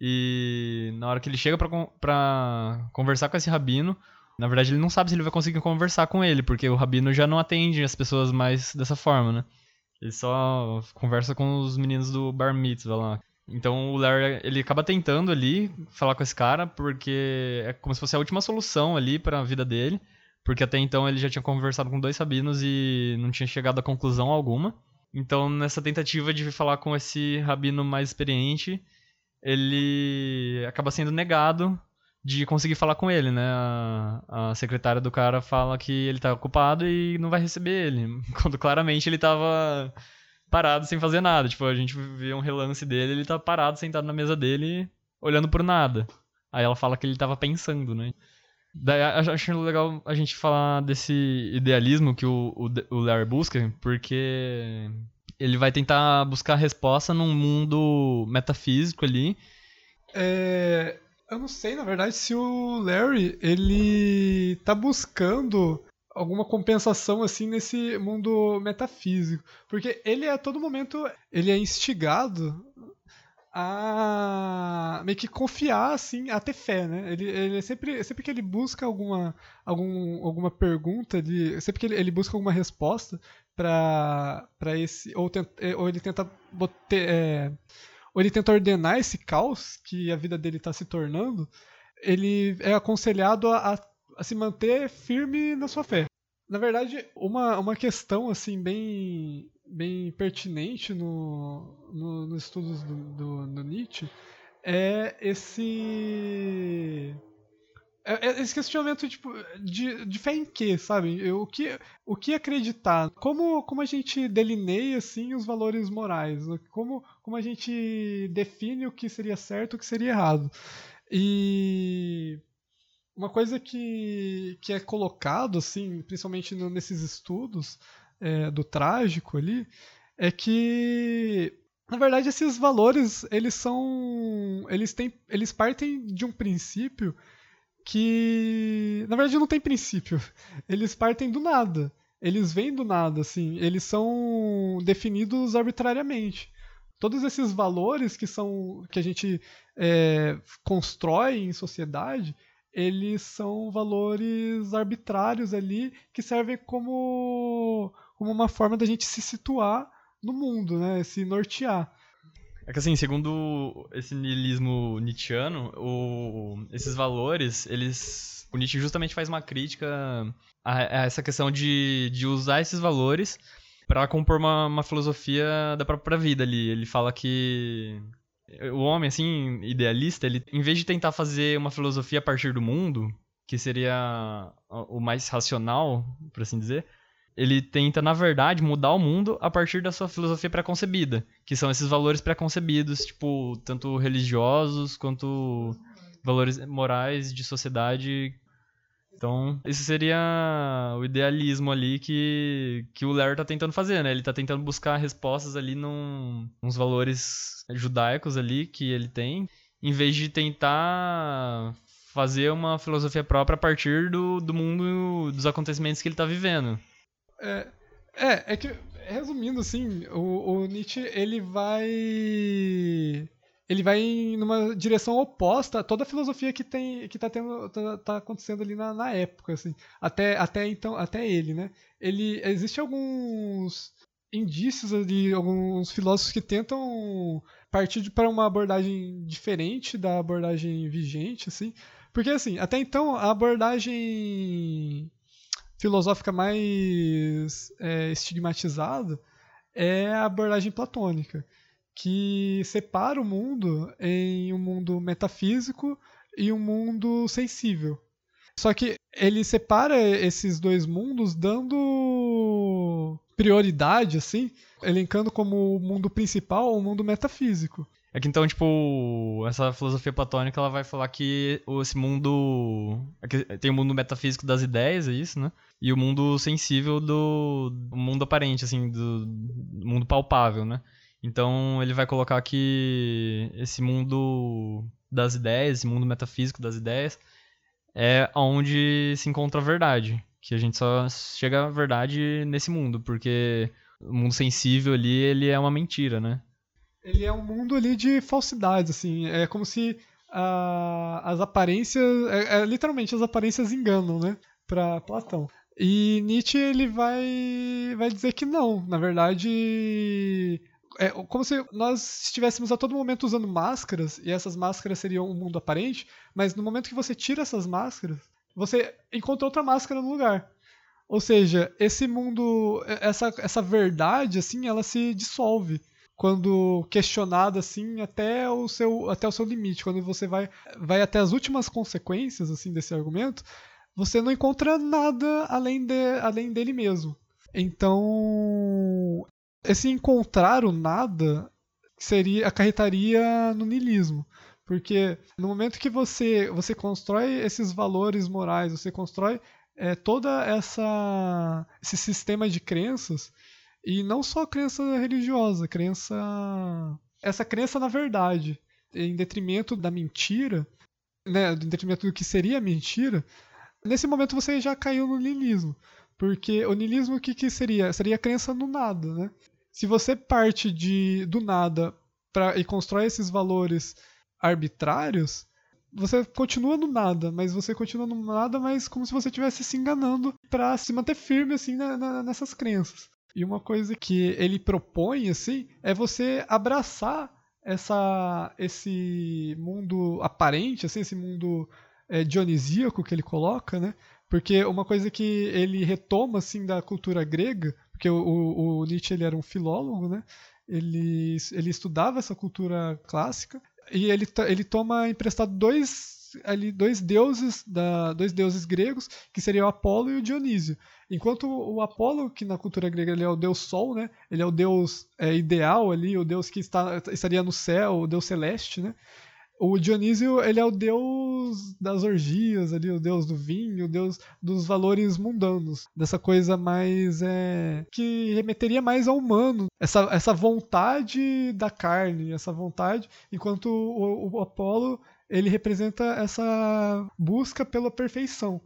E na hora que ele chega pra conversar com esse rabino, na verdade ele não sabe se ele vai conseguir conversar com ele, porque o rabino já não atende as pessoas mais dessa forma, né? Ele só conversa com os meninos do bar mitzvah lá. Então o Larry, ele acaba tentando ali falar com esse cara, porque é como se fosse a última solução ali para a vida dele, porque até então ele já tinha conversado com dois rabinos e não tinha chegado a conclusão alguma. Então nessa tentativa de falar com esse rabino mais experiente, ele acaba sendo negado de conseguir falar com ele, né? A, a, secretária do cara fala que ele tá ocupado e não vai receber ele. [laughs] Quando claramente ele tava parado sem fazer nada. Tipo, a gente vê um relance dele, ele tá parado sentado na mesa dele, olhando por nada. Aí ela fala que ele tava pensando, né? Daí acho legal a gente falar desse idealismo que o, o, o Larry busca, porque ele vai tentar buscar resposta num mundo metafísico ali. É, eu não sei, na verdade, se o Larry ele tá buscando alguma compensação assim nesse mundo metafísico, porque ele a todo momento ele é instigado a meio que confiar assim, a ter fé, né? Ele, ele é sempre sempre que ele busca alguma algum, alguma pergunta, ele, sempre que ele, ele busca alguma resposta para esse ou, tenta, ou ele tenta botar, é, ou ele tenta ordenar esse caos que a vida dele está se tornando, ele é aconselhado a, a, a se manter firme na sua fé. Na verdade, uma, uma questão assim bem, bem pertinente no, no, nos estudos do, do, do Nietzsche é esse é, é esse questionamento tipo, de, de fé em quê, sabe? O que, o que acreditar? Como, como a gente delineia assim, os valores morais? Como, como a gente define o que seria certo e o que seria errado? E uma coisa que, que é colocado, assim, principalmente no, nesses estudos é, do trágico ali, é que na verdade esses valores eles são eles têm eles partem de um princípio que na verdade não tem princípio [laughs] eles partem do nada eles vêm do nada assim eles são definidos arbitrariamente todos esses valores que são que a gente é, constrói em sociedade eles são valores arbitrários ali que servem como, como uma forma da gente se situar no mundo, né? Se nortear. É que assim, segundo esse niilismo nietzschiano, o, esses valores, eles. O Nietzsche justamente faz uma crítica a, a essa questão de, de usar esses valores para compor uma, uma filosofia da própria vida ali. Ele fala que o homem, assim, idealista, ele, em vez de tentar fazer uma filosofia a partir do mundo, que seria o mais racional, por assim dizer, ele tenta, na verdade, mudar o mundo a partir da sua filosofia pré-concebida, que são esses valores pré-concebidos, tipo, tanto religiosos quanto valores morais de sociedade então, esse seria o idealismo ali que, que o Larry tá tentando fazer, né? Ele tá tentando buscar respostas ali num, nos valores judaicos ali que ele tem, em vez de tentar fazer uma filosofia própria a partir do, do mundo, dos acontecimentos que ele tá vivendo. É, é, é que, resumindo assim, o, o Nietzsche, ele vai ele vai numa direção oposta a toda a filosofia que tem que tá tendo tá, tá acontecendo ali na, na, época assim. Até até então até ele né? Ele existe alguns indícios ali alguns filósofos que tentam partir para uma abordagem diferente da abordagem vigente assim. Porque assim até então a abordagem filosófica mais é, estigmatizada é a abordagem platônica que separa o mundo em um mundo metafísico e um mundo sensível. Só que ele separa esses dois mundos dando prioridade, assim, elencando como o mundo principal o mundo metafísico. É que então, tipo, essa filosofia platônica ela vai falar que esse mundo. É tem o mundo metafísico das ideias, é isso, né? E o mundo sensível do, do mundo aparente, assim, do, do mundo palpável, né? Então ele vai colocar que esse mundo das ideias, esse mundo metafísico das ideias, é onde se encontra a verdade. Que a gente só chega à verdade nesse mundo, porque o mundo sensível ali, ele é uma mentira, né? Ele é um mundo ali de falsidades, assim. É como se uh, as aparências. É, é, literalmente, as aparências enganam, né? Pra Platão. E Nietzsche ele vai, vai dizer que não. Na verdade, é como se nós estivéssemos a todo momento usando máscaras, e essas máscaras seriam um mundo aparente, mas no momento que você tira essas máscaras, você encontra outra máscara no lugar. Ou seja, esse mundo, essa, essa verdade, assim, ela se dissolve quando questionada assim até o seu até o seu limite quando você vai vai até as últimas consequências assim desse argumento você não encontra nada além de além dele mesmo então esse encontrar o nada seria acarretaria no niilismo. Porque no momento que você, você constrói esses valores morais, você constrói é, toda essa esse sistema de crenças e não só crença religiosa, crença essa crença na verdade, em detrimento da mentira, né, em detrimento do que seria mentira, nesse momento você já caiu no niilismo. Porque o niilismo o que, que seria? Seria a crença no nada, né? Se você parte de, do nada pra, e constrói esses valores arbitrários, você continua no nada, mas você continua no nada, mas como se você estivesse se enganando para se manter firme assim na, na, nessas crenças. E uma coisa que ele propõe assim é você abraçar essa esse mundo aparente, assim, esse mundo é, dionisíaco que ele coloca, né? Porque uma coisa que ele retoma assim da cultura grega, porque o, o, o Nietzsche ele era um filólogo, né? Ele, ele estudava essa cultura clássica e ele, ele toma emprestado dois ali dois deuses da dois deuses gregos que seriam Apolo e o Dionísio enquanto o Apolo que na cultura grega ele é o deus Sol né ele é o deus é, ideal ali o deus que está estaria no céu o deus celeste né o Dionísio ele é o deus das orgias ali, o deus do vinho, o deus dos valores mundanos, dessa coisa mais é, que remeteria mais ao humano, essa, essa vontade da carne, essa vontade, enquanto o, o Apolo ele representa essa busca pela perfeição.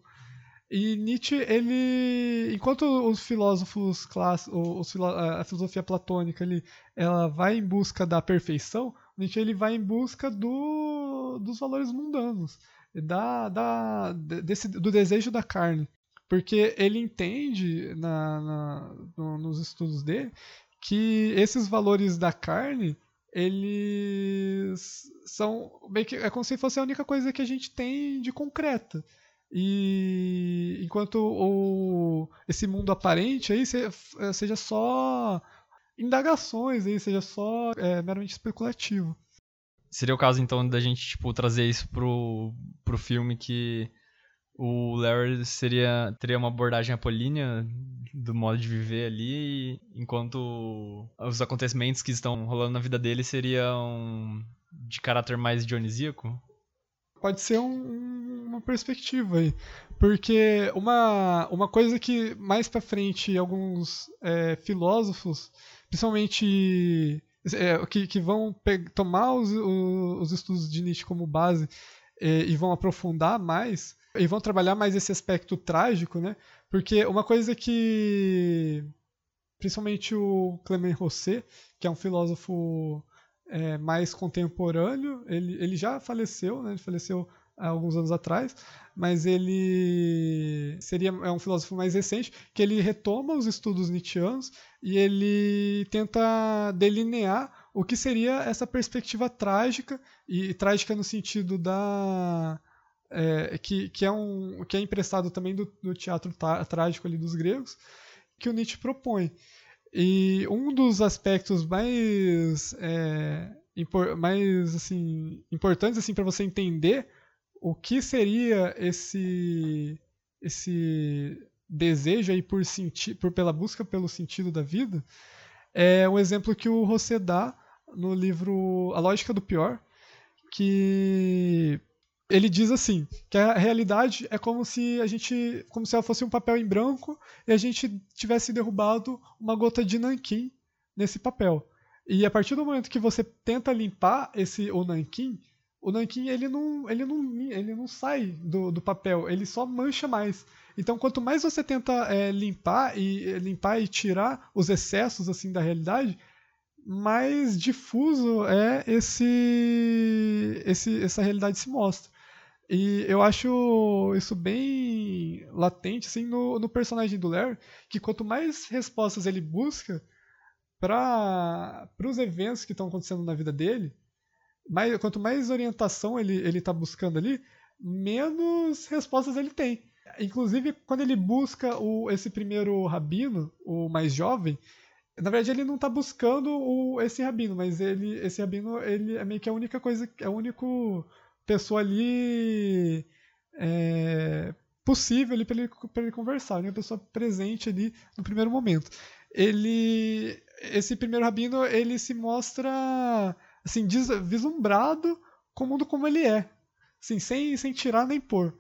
E Nietzsche, ele, enquanto os filósofos clássicos, a filosofia platônica, ele, ela vai em busca da perfeição, Nietzsche ele vai em busca do, dos valores mundanos, da, da, desse, do desejo da carne. Porque ele entende na, na no, nos estudos dele que esses valores da carne eles são meio que é como se fosse a única coisa que a gente tem de concreta. E enquanto o, esse mundo aparente aí seja só indagações aí, seja só é, meramente especulativo. Seria o caso, então, da gente, tipo, trazer isso pro, pro filme que o Larry seria, teria uma abordagem apolínea do modo de viver ali, enquanto os acontecimentos que estão rolando na vida dele seriam de caráter mais dionisíaco? Pode ser um, uma perspectiva aí. Porque uma, uma coisa que mais para frente alguns é, filósofos principalmente é, que, que vão tomar os, os, estudos de Nietzsche como base é, e vão aprofundar mais e vão trabalhar mais esse aspecto trágico, né? Porque uma coisa que principalmente o Clement Rosset, que é um filósofo é, mais contemporâneo, ele, ele já faleceu, né? Ele faleceu há alguns anos atrás, mas ele seria é um filósofo mais recente que ele retoma os estudos nietzschianos e ele tenta delinear o que seria essa perspectiva trágica e, e trágica no sentido da é, que, que é um que é emprestado também do, do teatro trágico ali dos gregos que o Nietzsche propõe. E um dos aspectos mais é, mais assim importantes assim para você entender o que seria esse esse desejo aí por sentir por pela busca pelo sentido da vida é um exemplo que o Rosset dá no livro A Lógica do Pior, que ele diz assim, que a realidade é como se a gente, como se ela fosse um papel em branco e a gente tivesse derrubado uma gota de nanquim nesse papel. E a partir do momento que você tenta limpar esse o nanquim, o nanquim ele não, ele não, ele não sai do, do papel, ele só mancha mais. Então, quanto mais você tenta é, limpar e limpar e tirar os excessos assim da realidade, mais difuso é esse, esse essa realidade se mostra. E eu acho isso bem latente assim, no, no personagem do Larry, que quanto mais respostas ele busca para os eventos que estão acontecendo na vida dele, mais, quanto mais orientação ele ele está buscando ali, menos respostas ele tem. Inclusive, quando ele busca o, esse primeiro rabino, o mais jovem, na verdade ele não está buscando o, esse rabino, mas ele, esse rabino ele é meio que a única coisa, é a única pessoa ali é, possível para ele, ele conversar, uma pessoa presente ali no primeiro momento. Ele, esse primeiro rabino, ele se mostra assim, vislumbrado com o mundo como ele é. Assim, sem, sem tirar nem pôr.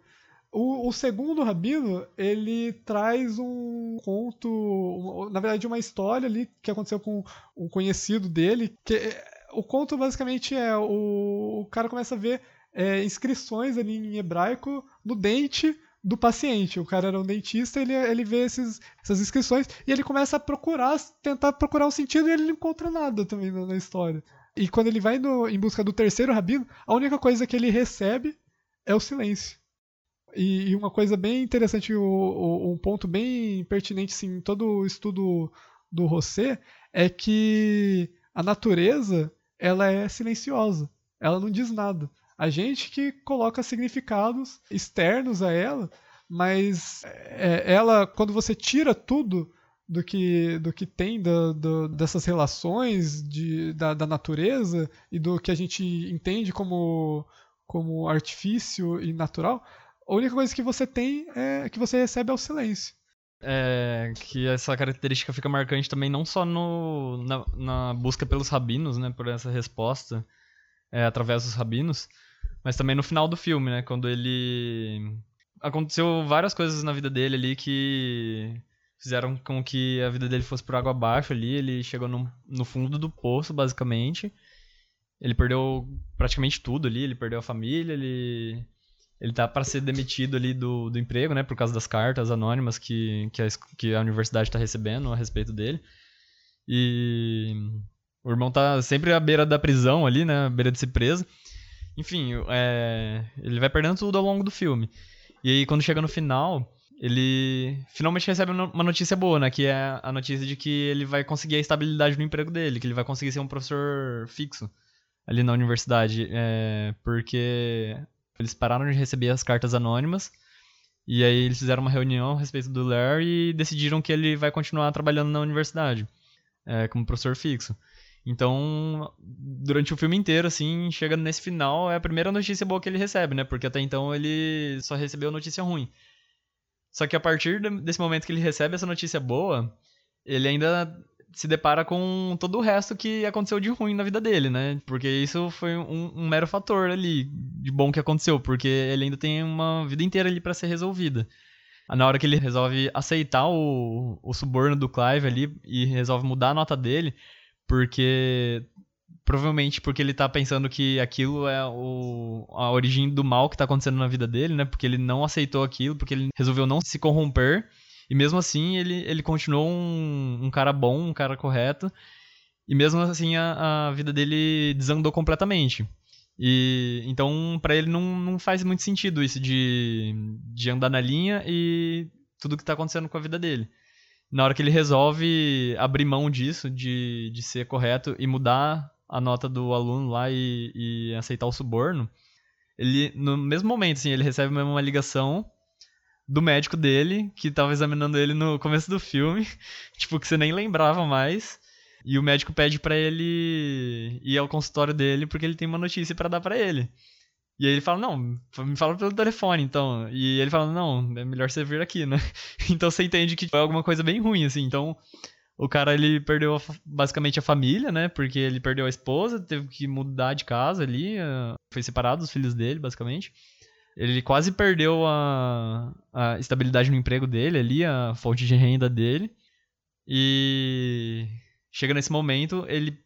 O, o, segundo Rabino, ele traz um conto, na verdade uma história ali que aconteceu com um conhecido dele, que é, o conto basicamente é o, o cara começa a ver é, inscrições ali em hebraico no dente do paciente. O cara era um dentista, ele, ele vê esses, essas inscrições e ele começa a procurar, tentar procurar um sentido e ele não encontra nada também na, na história. E quando ele vai no, em busca do terceiro rabino, a única coisa que ele recebe é o silêncio. E, e uma coisa bem interessante, o, o, um ponto bem pertinente sim, em todo o estudo do José é que a natureza ela é silenciosa, ela não diz nada. A gente que coloca significados externos a ela, mas é, ela, quando você tira tudo do que, do que tem do, do, dessas relações de, da, da natureza e do que a gente entende como, como artifício e natural, a única coisa que você tem é que você recebe é o silêncio. É, que essa característica fica marcante também não só no, na, na busca pelos rabinos, né, por essa resposta é, através dos rabinos, mas também no final do filme, né, quando ele aconteceu várias coisas na vida dele ali que fizeram com que a vida dele fosse por água abaixo ali, ele chegou no, no fundo do poço, basicamente. Ele perdeu praticamente tudo ali, ele perdeu a família, ele ele tá para ser demitido ali do, do emprego, né, por causa das cartas anônimas que, que, a, que a universidade está recebendo a respeito dele. E o irmão tá sempre à beira da prisão ali, né, à beira de ser preso. Enfim, é, ele vai perdendo tudo ao longo do filme. E aí, quando chega no final, ele finalmente recebe uma notícia boa, né? Que é a notícia de que ele vai conseguir a estabilidade no emprego dele, que ele vai conseguir ser um professor fixo ali na universidade. É, porque eles pararam de receber as cartas anônimas. E aí eles fizeram uma reunião a respeito do Larry e decidiram que ele vai continuar trabalhando na universidade é, como professor fixo. Então, durante o filme inteiro, assim, chega nesse final, é a primeira notícia boa que ele recebe, né? Porque até então ele só recebeu notícia ruim. Só que a partir desse momento que ele recebe essa notícia boa, ele ainda se depara com todo o resto que aconteceu de ruim na vida dele, né? Porque isso foi um, um mero fator ali de bom que aconteceu, porque ele ainda tem uma vida inteira ali para ser resolvida. Na hora que ele resolve aceitar o, o suborno do Clive ali e resolve mudar a nota dele, porque provavelmente porque ele tá pensando que aquilo é o, a origem do mal que tá acontecendo na vida dele, né? Porque ele não aceitou aquilo, porque ele resolveu não se corromper. E mesmo assim, ele, ele continuou um, um cara bom, um cara correto. E mesmo assim, a, a vida dele desandou completamente. E então, para ele não, não faz muito sentido isso de, de andar na linha e tudo que tá acontecendo com a vida dele. Na hora que ele resolve abrir mão disso, de, de ser correto e mudar a nota do aluno lá e, e aceitar o suborno, ele, no mesmo momento, assim, ele recebe uma ligação do médico dele, que tava examinando ele no começo do filme, [laughs] tipo, que você nem lembrava mais. E o médico pede para ele ir ao consultório dele porque ele tem uma notícia para dar para ele. E aí ele fala, não, me fala pelo telefone, então. E ele fala, não, é melhor você vir aqui, né? [laughs] então você entende que foi alguma coisa bem ruim, assim. Então, o cara, ele perdeu basicamente a família, né? Porque ele perdeu a esposa, teve que mudar de casa ali, eh, foi separado dos filhos dele, basicamente. Ele quase perdeu a, a estabilidade no emprego dele ali, a fonte de renda dele. E chega nesse momento, ele,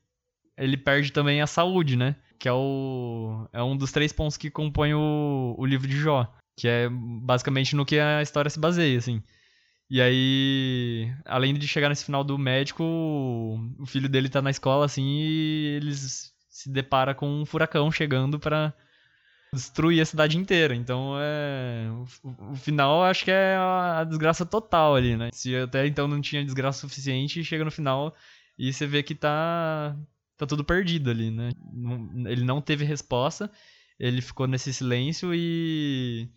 ele perde também a saúde, né? Que é, o, é um dos três pontos que compõem o, o livro de Jó. Que é basicamente no que a história se baseia, assim. E aí, além de chegar nesse final do médico, o filho dele tá na escola, assim, e eles se depara com um furacão chegando para destruir a cidade inteira. Então, é... o, o final acho que é a desgraça total ali, né? Se até então não tinha desgraça suficiente, chega no final e você vê que tá, tá tudo perdido ali, né? Ele não teve resposta, ele ficou nesse silêncio e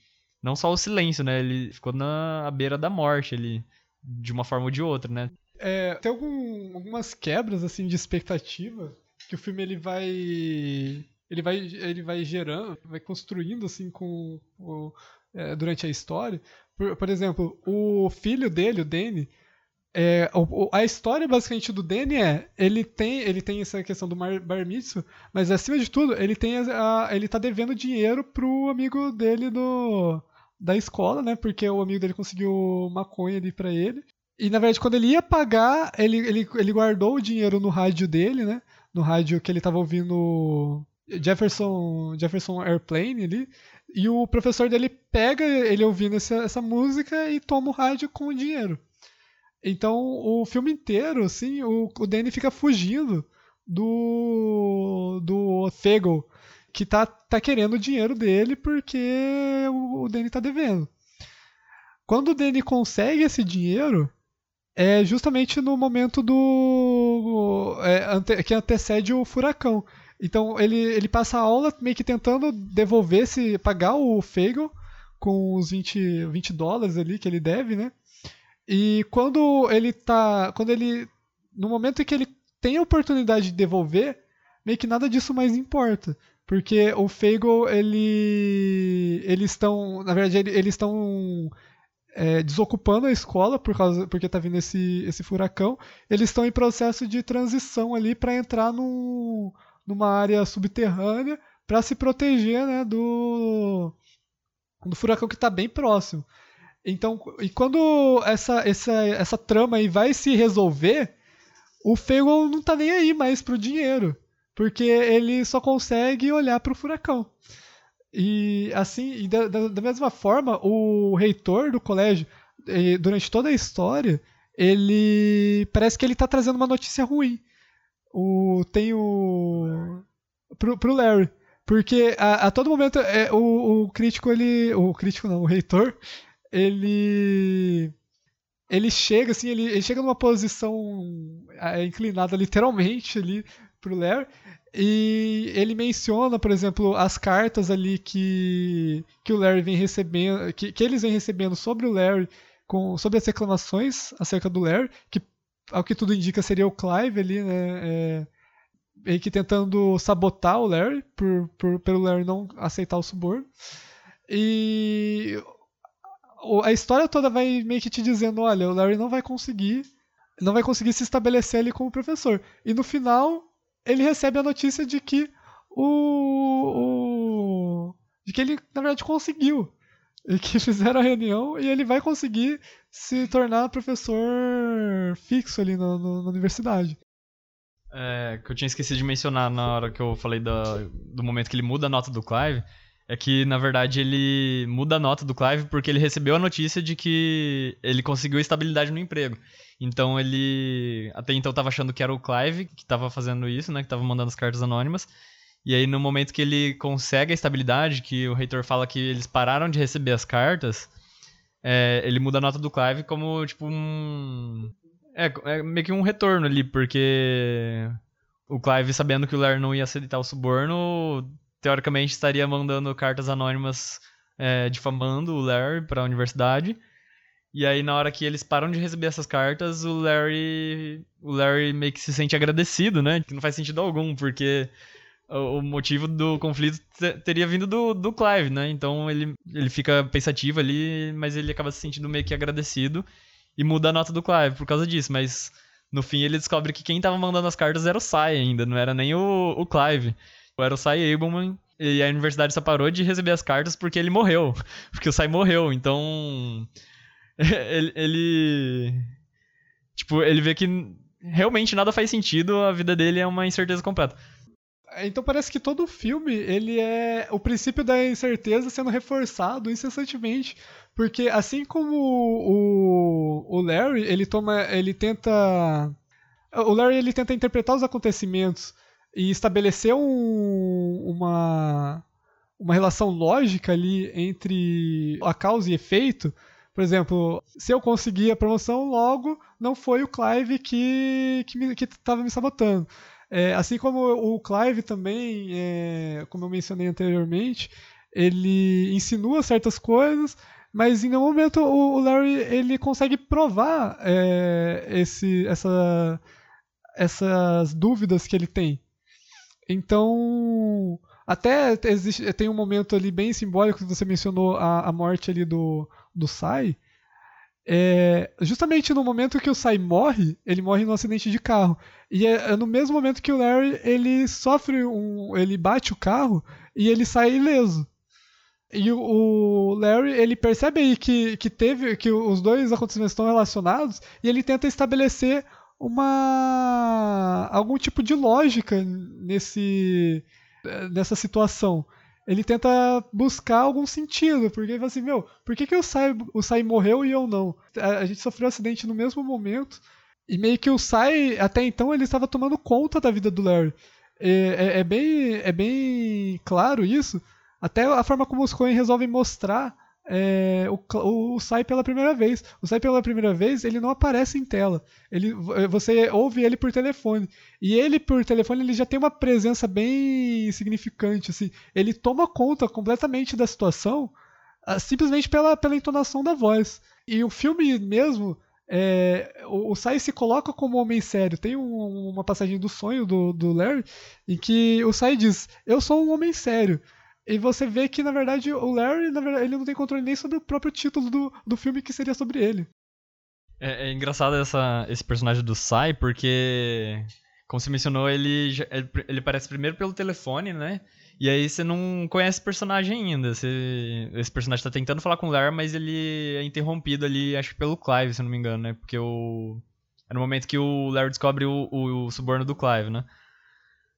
não só o silêncio, né? Ele ficou na beira da morte ali, de uma forma ou de outra, né? É, tem algum, algumas quebras assim de expectativa que o filme ele vai ele vai ele vai gerando, vai construindo assim com é, durante a história. Por, por, exemplo, o filho dele, o Danny, É, o, a história basicamente do Danny é, ele tem, ele tem essa questão do mar, bar mitzvah, mas acima de tudo, ele tem a, a, ele tá devendo dinheiro pro amigo dele do da escola, né? Porque o amigo dele conseguiu maconha ali para ele. E na verdade, quando ele ia pagar, ele, ele, ele guardou o dinheiro no rádio dele, né? No rádio que ele tava ouvindo Jefferson, Jefferson Airplane ali. E o professor dele pega ele ouvindo essa, essa música e toma o rádio com o dinheiro. Então, o filme inteiro, assim, o, o Danny fica fugindo do do Thegel, que tá, tá querendo o dinheiro dele porque o, o Danny tá devendo. Quando o Danny consegue esse dinheiro, é justamente no momento do é, ante, que antecede o furacão. Então ele, ele passa a aula meio que tentando devolver se pagar o Fagel com os 20, 20 dólares ali que ele deve, né? E quando ele tá. Quando ele. No momento em que ele tem a oportunidade de devolver, meio que nada disso mais importa. Porque o Fagel, ele. Eles estão. Na verdade, eles estão. É, desocupando a escola por causa porque tá vindo esse, esse furacão. Eles estão em processo de transição ali para entrar num, numa área subterrânea para se proteger né, do, do furacão que está bem próximo. Então, e quando essa, essa, essa trama aí vai se resolver, o Fagel não tá nem aí mais pro dinheiro. Porque ele só consegue olhar pro furacão. E assim, e da, da, da, mesma forma, o reitor do colégio, durante toda a história, ele parece que ele tá trazendo uma notícia ruim. O, tem o. Pro, pro Larry. Porque a, a todo momento é, o, o crítico, ele. O crítico não, o reitor, ele ele chega assim, ele, ele, chega numa posição é, inclinada literalmente ali pro Larry e ele menciona, por exemplo, as cartas ali que, que o Larry vem recebendo, que, que eles vêm recebendo sobre o Larry, com, sobre as reclamações acerca do Larry, que ao que tudo indica seria o Clive ali, né? É, que tentando sabotar o Larry, por, por, pelo Larry não aceitar o suborno. E a história toda vai meio que te dizendo, olha, o Larry não vai conseguir, não vai conseguir se estabelecer ali como professor. E no final, ele recebe a notícia de que o, o de que ele na verdade conseguiu e que [laughs] fizeram a reunião e ele vai conseguir se tornar professor fixo ali no, no, na universidade. É, que eu tinha esquecido de mencionar na hora que eu falei do, do momento que ele muda a nota do Clive, é que, na verdade, ele muda a nota do Clive porque ele recebeu a notícia de que ele conseguiu estabilidade no emprego. Então ele até então estava achando que era o Clive que estava fazendo isso, né, que estava mandando as cartas anônimas. E aí no momento que ele consegue a estabilidade, que o reitor fala que eles pararam de receber as cartas, é, ele muda a nota do Clive como tipo um é, é meio que um retorno ali, porque o Clive sabendo que o Larry não ia aceitar o suborno, teoricamente estaria mandando cartas anônimas é, difamando o Larry para a universidade. E aí, na hora que eles param de receber essas cartas, o Larry. O Larry meio que se sente agradecido, né? Que não faz sentido algum, porque o motivo do conflito teria vindo do, do Clive, né? Então ele, ele fica pensativo ali, mas ele acaba se sentindo meio que agradecido e muda a nota do Clive por causa disso. Mas no fim ele descobre que quem tava mandando as cartas era o Sai ainda, não era nem o, o Clive. Era o Sai Abelman e a universidade só parou de receber as cartas porque ele morreu. [laughs] Porque o Sai morreu. Então. [laughs] ele, ele. Tipo, ele vê que realmente nada faz sentido, a vida dele é uma incerteza completa. Então parece que todo filme, ele é o princípio da incerteza sendo reforçado incessantemente, porque assim como o, o Larry, ele toma, ele tenta o Larry ele tenta interpretar os acontecimentos e estabelecer um, uma, uma relação lógica ali entre a causa e efeito. Por exemplo, se eu conseguir a promoção, logo não foi o Clive que estava que que me, me sabotando. É, assim como o Clive também, é, como eu mencionei anteriormente, ele insinua certas coisas, mas em nenhum momento o, Larry ele consegue provar é, esse, essa, essas dúvidas que ele tem. Então, até existe, tem um momento ali bem simbólico que você mencionou a, a morte ali do, do Sai. É, justamente no momento que o Sai morre, ele morre num acidente de carro. E é, é, no mesmo momento que o Larry ele sofre um. ele bate o carro e ele sai ileso. E o, o Larry ele percebe aí que, que teve. que os dois acontecimentos estão relacionados e ele tenta estabelecer uma. algum tipo de lógica nesse. nessa situação ele tenta buscar algum sentido, porque ele fala assim, meu, por que, que o, Sai, o Sai morreu e eu não? A, gente sofreu um acidente no mesmo momento, e meio que o Sai, até então, ele estava tomando conta da vida do Larry. É, é, é bem, é bem claro isso, até a forma como os Coen resolvem mostrar é, o, o, Sai pela primeira vez. O Sai pela primeira vez, ele não aparece em tela. Ele, você ouve ele por telefone. E ele, por telefone, ele já tem uma presença bem significante. Assim. Ele toma conta completamente da situação ah, simplesmente pela, pela entonação da voz. E o filme mesmo, é, o, o Sai se coloca como homem sério. Tem um, uma passagem do sonho do, do Larry em que o Sai diz: Eu sou um homem sério. E você vê que, na verdade, o Larry, verdade, ele não tem controle nem sobre o próprio título do, do filme que seria sobre ele. É, é engraçado essa, esse personagem do Sai, porque, como você mencionou, ele, ele, ele aparece primeiro pelo telefone, né? E aí você não conhece o personagem ainda. Você, esse personagem tá tentando falar com o Larry, mas ele é interrompido ali, acho que pelo Clive, se não me engano, né? Porque o. É no momento que o Larry descobre o, o, o suborno do Clive, né?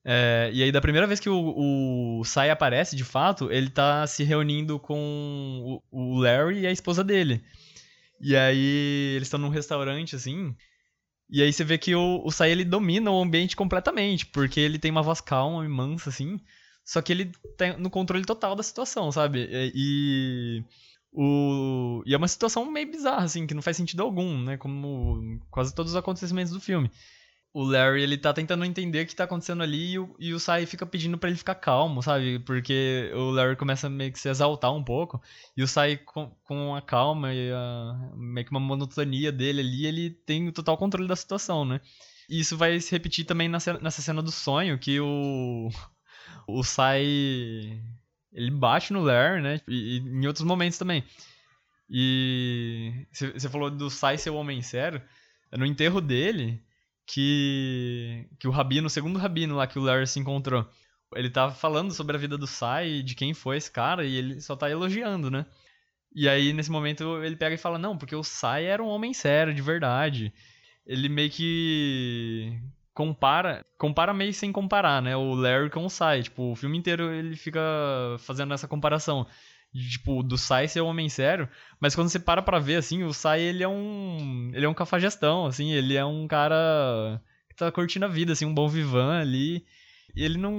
É, e aí, da primeira vez que o, o Sai aparece, de fato, ele tá se reunindo com o, o Larry e a esposa dele. E aí, eles estão num restaurante, assim. E aí você vê que o, o Sai, ele domina o ambiente completamente, porque ele tem uma voz calma e mansa, assim. Só que ele tá no controle total da situação, sabe? E... O... E é uma situação meio bizarra, assim, que não faz sentido algum, né? Como quase todos os acontecimentos do filme o Larry, ele tá tentando entender o que tá acontecendo ali e o, e o Sai fica pedindo para ele ficar calmo, sabe? Porque o Larry começa meio que se exaltar um pouco e o Sai com, com a calma e a, meio que uma monotonia dele ali, ele tem o total controle da situação, né? E isso vai se repetir também nessa, nessa cena do sonho, que o o Sai ele bate no Larry, né? E, e em outros momentos também. E você falou do Sai ser o homem sério, no enterro dele, que, que o Rabino, o segundo Rabino lá que o Larry se encontrou, ele tava falando sobre a vida do Sai, de quem foi esse cara, e ele só tá elogiando, né? E aí, nesse momento, ele pega e fala, não, porque o Sai era um homem sério, de verdade. Ele meio que compara, compara meio sem comparar, né? O Larry com o Sai. Tipo, o filme inteiro ele fica fazendo essa comparação tipo, do Sai ser um homem sério, mas quando você para pra ver, assim, o Sai, ele é um, ele é um cafajestão, assim, ele é um cara que tá curtindo a vida, assim, um bom vivan ali, ele não,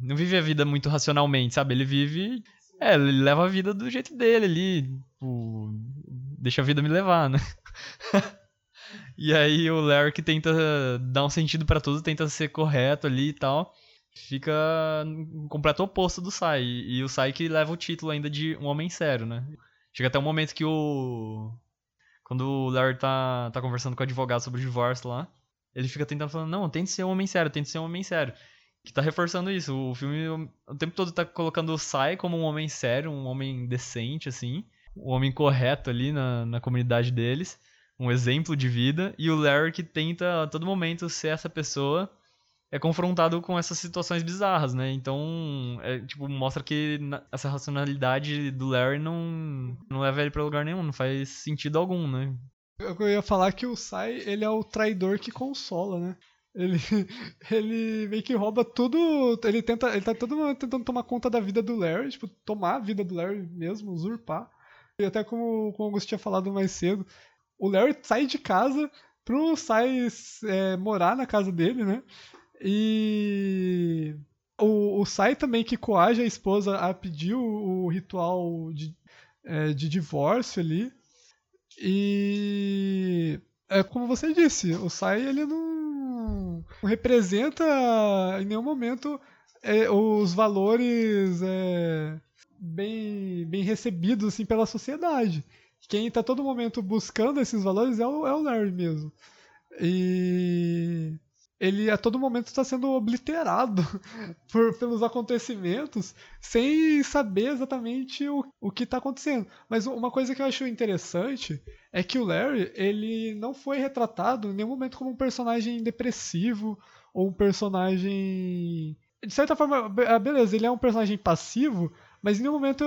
não vive a vida muito racionalmente, sabe, ele vive, é, ele leva a vida do jeito dele ali, tipo, deixa a vida me levar, né? [laughs] e aí o Larry que tenta dar um sentido para tudo, tenta ser correto ali e tal, fica no completo oposto do Sai. E o Sai que leva o título ainda de um homem sério, né? Chega até um momento que o. Quando o Larry tá, tá conversando com o advogado sobre o divórcio lá, ele fica tentando falando, não, tente ser um homem sério, tente ser um homem sério. Que tá reforçando isso. O filme o tempo todo tá colocando o Sai como um homem sério, um homem decente, assim. Um homem correto ali na, na comunidade deles. Um exemplo de vida. E o Larry que tenta a todo momento ser essa pessoa é confrontado com essas situações bizarras, né? Então, é, tipo, mostra que essa racionalidade do Larry não, não leva ele pra lugar nenhum, não faz sentido algum, né? Eu ia falar que o Sai, ele é o traidor que consola, né? Ele, [laughs] ele meio que rouba tudo. Ele tenta. Ele tá todo mundo tentando tomar conta da vida do Larry, tipo, tomar a vida do Larry mesmo, usurpar. E até como, como o Augusto tinha falado mais cedo, o Larry sai de casa pro Sai é, morar na casa dele, né? E o, o Sai também que coage a esposa a pedir o, o ritual de, é, de divórcio ali. E é como você disse, o Sai ele não, não representa em nenhum momento é, os valores é, bem, bem recebidos assim, pela sociedade. Quem está todo momento buscando esses valores é o, é o Larry mesmo. E ele a todo momento está sendo obliterado [laughs] por, pelos acontecimentos sem saber exatamente o, o que está acontecendo. Mas uma coisa que eu acho interessante é que o Larry ele não foi retratado em nenhum momento como um personagem depressivo ou um personagem de certa forma, ah, beleza, ele é um personagem passivo, mas em nenhum momento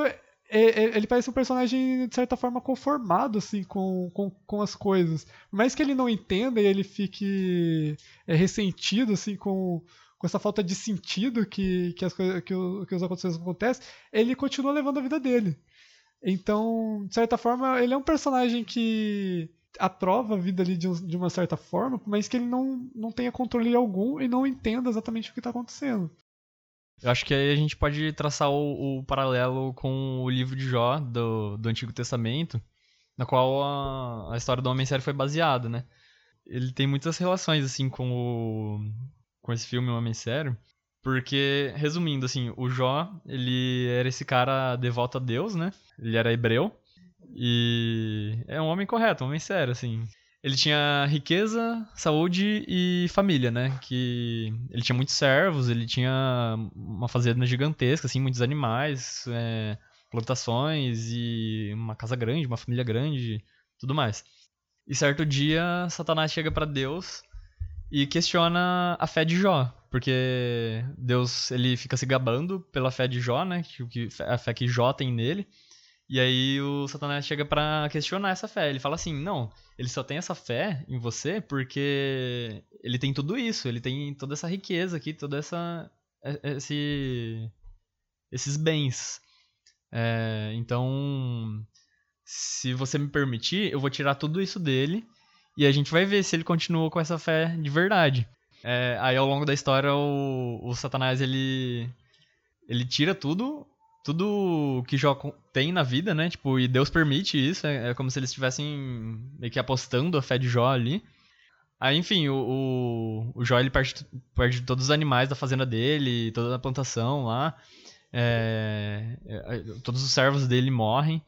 ele parece um personagem, de certa forma, conformado, assim, com, com, com as coisas. Por mais que ele não entenda e ele fique é, ressentido, assim, com, com essa falta de sentido que, que, as que, que os acontecimentos acontecem, ele continua levando a vida dele. Então, de certa forma, ele é um personagem que aprova a vida ali de, de uma certa forma, mas que ele não, não tenha controle algum e não entenda exatamente o que está acontecendo. Eu acho que aí a gente pode traçar o, o paralelo com o livro de Jó do, do Antigo Testamento, na qual a, a história do Homem Sério foi baseada, né? Ele tem muitas relações, assim, com o, com esse filme O Homem Sério, porque, resumindo, assim, o Jó, ele era esse cara devoto a Deus, né? Ele era hebreu, e é um homem correto, um homem sério, assim ele tinha riqueza, saúde e família, né? Que ele tinha muitos servos, ele tinha uma fazenda gigantesca, assim, muitos animais, é, plantações e uma casa grande, uma família grande, tudo mais. E certo dia, Satanás chega para Deus e questiona a fé de Jó, porque Deus ele fica se gabando pela fé de Jó, né? A fé que Jó tem nele. E aí o Satanás chega para questionar essa fé. Ele fala assim: "Não, ele só tem essa fé em você porque ele tem tudo isso, ele tem toda essa riqueza aqui, toda essa esse esses bens. É, então, se você me permitir, eu vou tirar tudo isso dele e a gente vai ver se ele continua com essa fé de verdade. É, aí ao longo da história o, o Satanás ele ele tira tudo tudo que Jó tem na vida, né? Tipo, e Deus permite isso, é, é, como se eles estivessem meio que apostando a fé de Jó ali. Aí, enfim, o, o, o Jó ele perde, perde todos os animais da fazenda dele, toda a plantação lá. É, é, todos os servos dele morrem.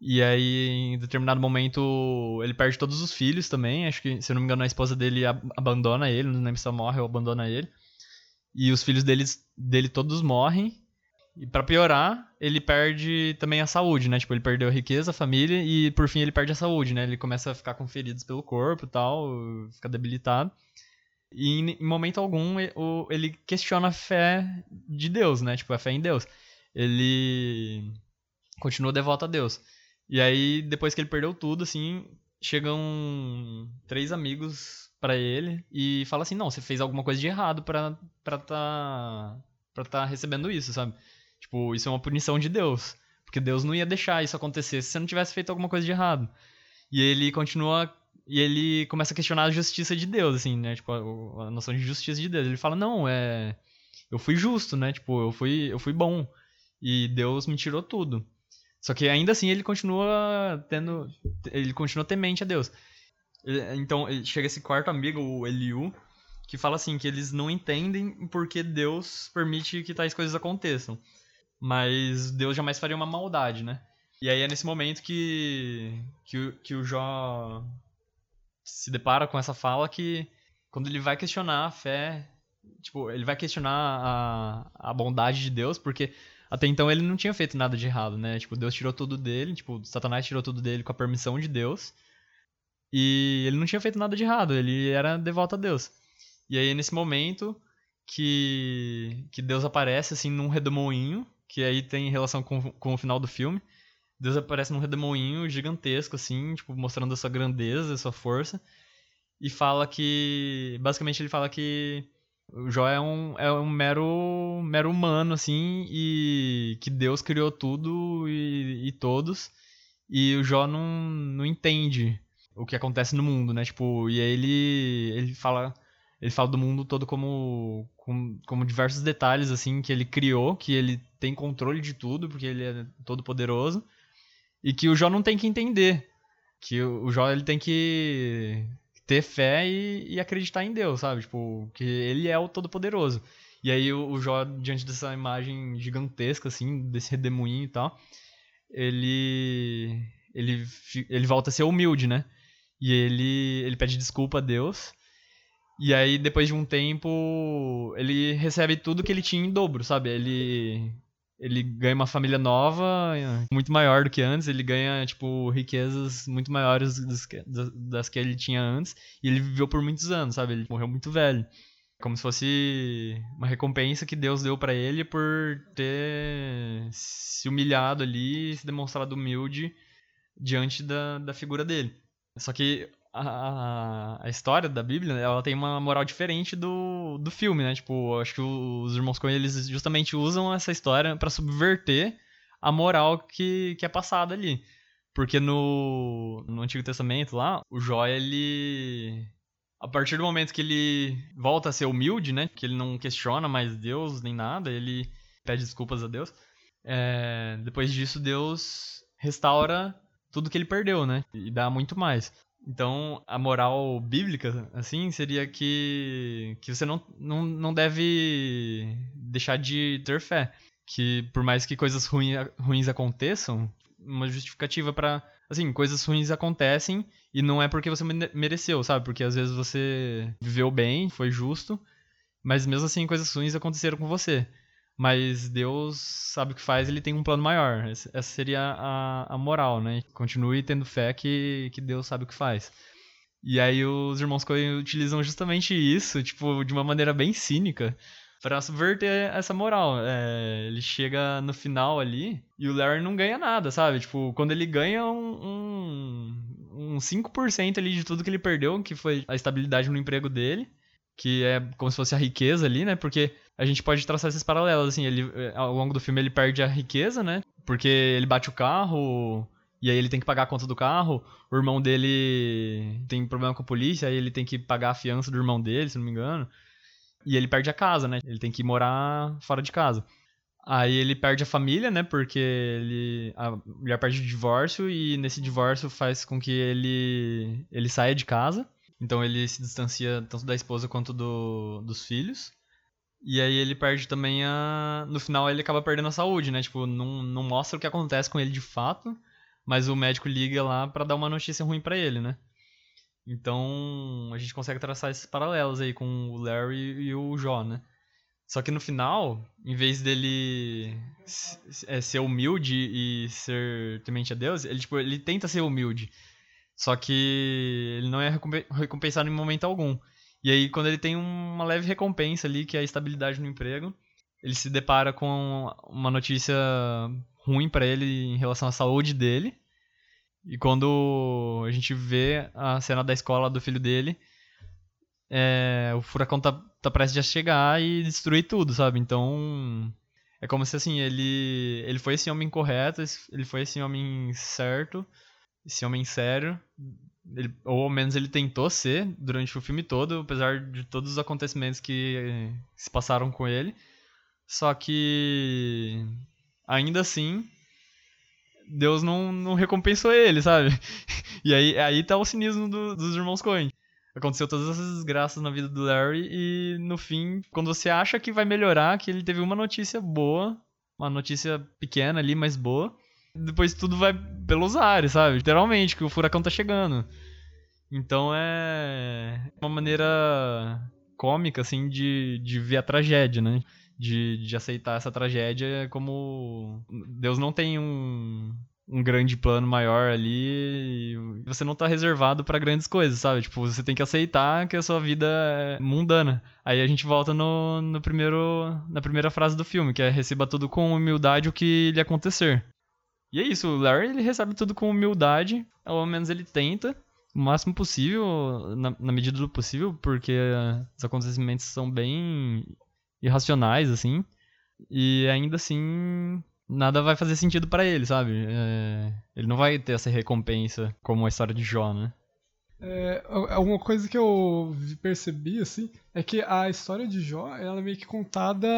E aí, em determinado momento, ele perde todos os filhos também. Acho que, se eu não me engano, a esposa dele ab abandona ele, não lembro se ela morre ou abandona ele. E os filhos deles, dele todos morrem. E para piorar, ele perde também a saúde, né? Tipo, ele perdeu a riqueza, a família e por fim ele perde a saúde, né? Ele começa a ficar com feridas pelo corpo tal, fica debilitado. E em, em momento algum ele questiona a fé de Deus, né? Tipo, a fé em Deus. Ele continua devoto a Deus. E aí, depois que ele perdeu tudo, assim, chegam três amigos para ele e fala assim: "Não, você fez alguma coisa de errado para para tá para tá recebendo isso, sabe?" Tipo, isso é uma punição de Deus. Porque Deus não ia deixar isso acontecer se você não tivesse feito alguma coisa de errado. E ele continua. E ele começa a questionar a justiça de Deus, assim, né? Tipo, a, a noção de justiça de Deus. Ele fala, não, é. Eu fui justo, né? Tipo, eu fui, eu fui bom. E Deus me tirou tudo. Só que ainda assim ele continua tendo. Ele continua temente a Deus. Então chega esse quarto amigo, o Eliu, que fala assim: que eles não entendem porque Deus permite que tais coisas aconteçam mas Deus jamais faria uma maldade, né? E aí é nesse momento que, que, o, que o Jó se depara com essa fala que quando ele vai questionar a fé, tipo, ele vai questionar a, a bondade de Deus, porque até então ele não tinha feito nada de errado, né? Tipo, Deus tirou tudo dele, tipo, Satanás tirou tudo dele com a permissão de Deus. E ele não tinha feito nada de errado, ele era devoto a Deus. E aí nesse momento que que Deus aparece assim num redemoinho que aí tem relação com, com o final do filme. Deus aparece num redemoinho gigantesco, assim, tipo, mostrando a sua grandeza, a sua força. E fala que. Basicamente, ele fala que o Jó é um, é um mero, mero humano, assim, e que Deus criou tudo e, e todos. E o Jó não, não entende o que acontece no mundo, né? Tipo, e aí ele, ele fala ele fala do mundo todo como, como, como, diversos detalhes assim que ele criou, que ele tem controle de tudo, porque ele é todo poderoso, e que o Jó não tem que entender, que o, Jó ele tem que ter fé e, e, acreditar em Deus, sabe? Tipo, que ele é o todo poderoso. E aí o, o Jó diante dessa imagem gigantesca assim, desse redemoinho e tal, ele ele ele volta a ser humilde, né? E ele ele pede desculpa a Deus E aí, depois de um tempo, ele recebe tudo que ele tinha em dobro, sabe? Ele ele ganha uma família nova, muito maior do que antes, ele ganha, tipo, riquezas muito maiores das que, das que ele tinha antes, e ele viveu por muitos anos, sabe? Ele morreu muito velho. Como se fosse uma recompensa que Deus deu para ele por ter se humilhado ali, se demonstrado humilde diante da, da figura dele. Só que a, história da Bíblia, ela tem uma moral diferente do, do filme, né? Tipo, acho que os irmãos Coen, eles justamente usam essa história para subverter a moral que, que é passada ali. Porque no, no Antigo Testamento lá, o Jó, ele... A partir do momento que ele volta a ser humilde, né? Que ele não questiona mais Deus nem nada, ele pede desculpas a Deus. É, depois disso, Deus restaura tudo que ele perdeu, né? E dá muito mais. Então, a moral bíblica, assim, seria que, que você não, não, não deve deixar de ter fé. Que por mais que coisas ruim, ruins aconteçam, uma justificativa para Assim, coisas ruins acontecem e não é porque você mereceu, sabe? Porque às vezes você viveu bem, foi justo, mas mesmo assim coisas ruins aconteceram com você. Mas Deus sabe o que faz, ele tem um plano maior. Essa seria a, a moral, né? Continue tendo fé que, que Deus sabe o que faz. E aí os irmãos Coen utilizam justamente isso, tipo, de uma maneira bem cínica, para subverter essa moral. É, ele chega no final ali e o Larry não ganha nada, sabe? Tipo, quando ele ganha um, um, um 5% ali de tudo que ele perdeu, que foi a estabilidade no emprego dele, que é como se fosse a riqueza ali, né? Porque a gente pode traçar esses paralelos, assim, ele, eh, ao longo do filme ele perde a riqueza, né? Porque ele bate o carro e aí ele tem que pagar a conta do carro, o irmão dele tem problema com a polícia, aí ele tem que pagar a fiança do irmão dele, se não me engano. E ele perde a casa, né? Ele tem que morar fora de casa. Aí ele perde a família, né? Porque ele a mulher perde o divórcio e nesse divórcio faz com que ele ele saia de casa. Então ele se distancia tanto da esposa quanto do, dos filhos. E aí ele perde também a. No final ele acaba perdendo a saúde, né? Tipo, não, não mostra o que acontece com ele de fato, mas o médico liga lá para dar uma notícia ruim para ele, né? Então a gente consegue traçar esses paralelos aí com o Larry e o Jó, né? Só que no final, em vez dele é, ser humilde e ser temente a Deus, ele, tipo, ele tenta ser humilde. Só que ele não é recompensado em momento algum. E aí, quando ele tem uma leve recompensa ali, que é a estabilidade no emprego, ele se depara com uma notícia ruim para ele em relação à saúde dele. E quando a gente vê a cena da escola do filho dele, é, o furacão tá, tá prestes a chegar e destruir tudo, sabe? Então, é como se assim, ele, ele foi esse homem correto, ele foi esse homem certo, esse homem sério, ele, ou ao menos ele tentou ser durante o filme todo, apesar de todos os acontecimentos que se passaram com ele. Só que ainda assim Deus não, não recompensou ele, sabe? [laughs] E aí, aí tá o cinismo do, dos irmãos Coen. Aconteceu todas essas desgraças na vida do Larry e no fim, quando você acha que vai melhorar, que ele teve uma notícia boa, uma notícia pequena ali, mas boa, depois tudo vai pelos ares, sabe? Literalmente, que o furacão tá chegando. Então é uma maneira cômica, assim, de, de ver a tragédia, né? De, de aceitar essa tragédia como. Deus não tem um, um grande plano maior ali você não tá reservado para grandes coisas, sabe? Tipo, você tem que aceitar que a sua vida é mundana. Aí a gente volta no, no primeiro, na primeira frase do filme, que é receba tudo com humildade o que lhe acontecer. E é isso, o Larry ele recebe tudo com humildade, ao menos ele tenta, o máximo possível, na, na medida do possível, porque os acontecimentos são bem irracionais, assim, e ainda assim nada vai fazer sentido para ele, sabe? É, ele não vai ter essa recompensa como a história de Jó, né? É, uma coisa que eu percebi, assim, é que a história de Jó, ela é meio que contada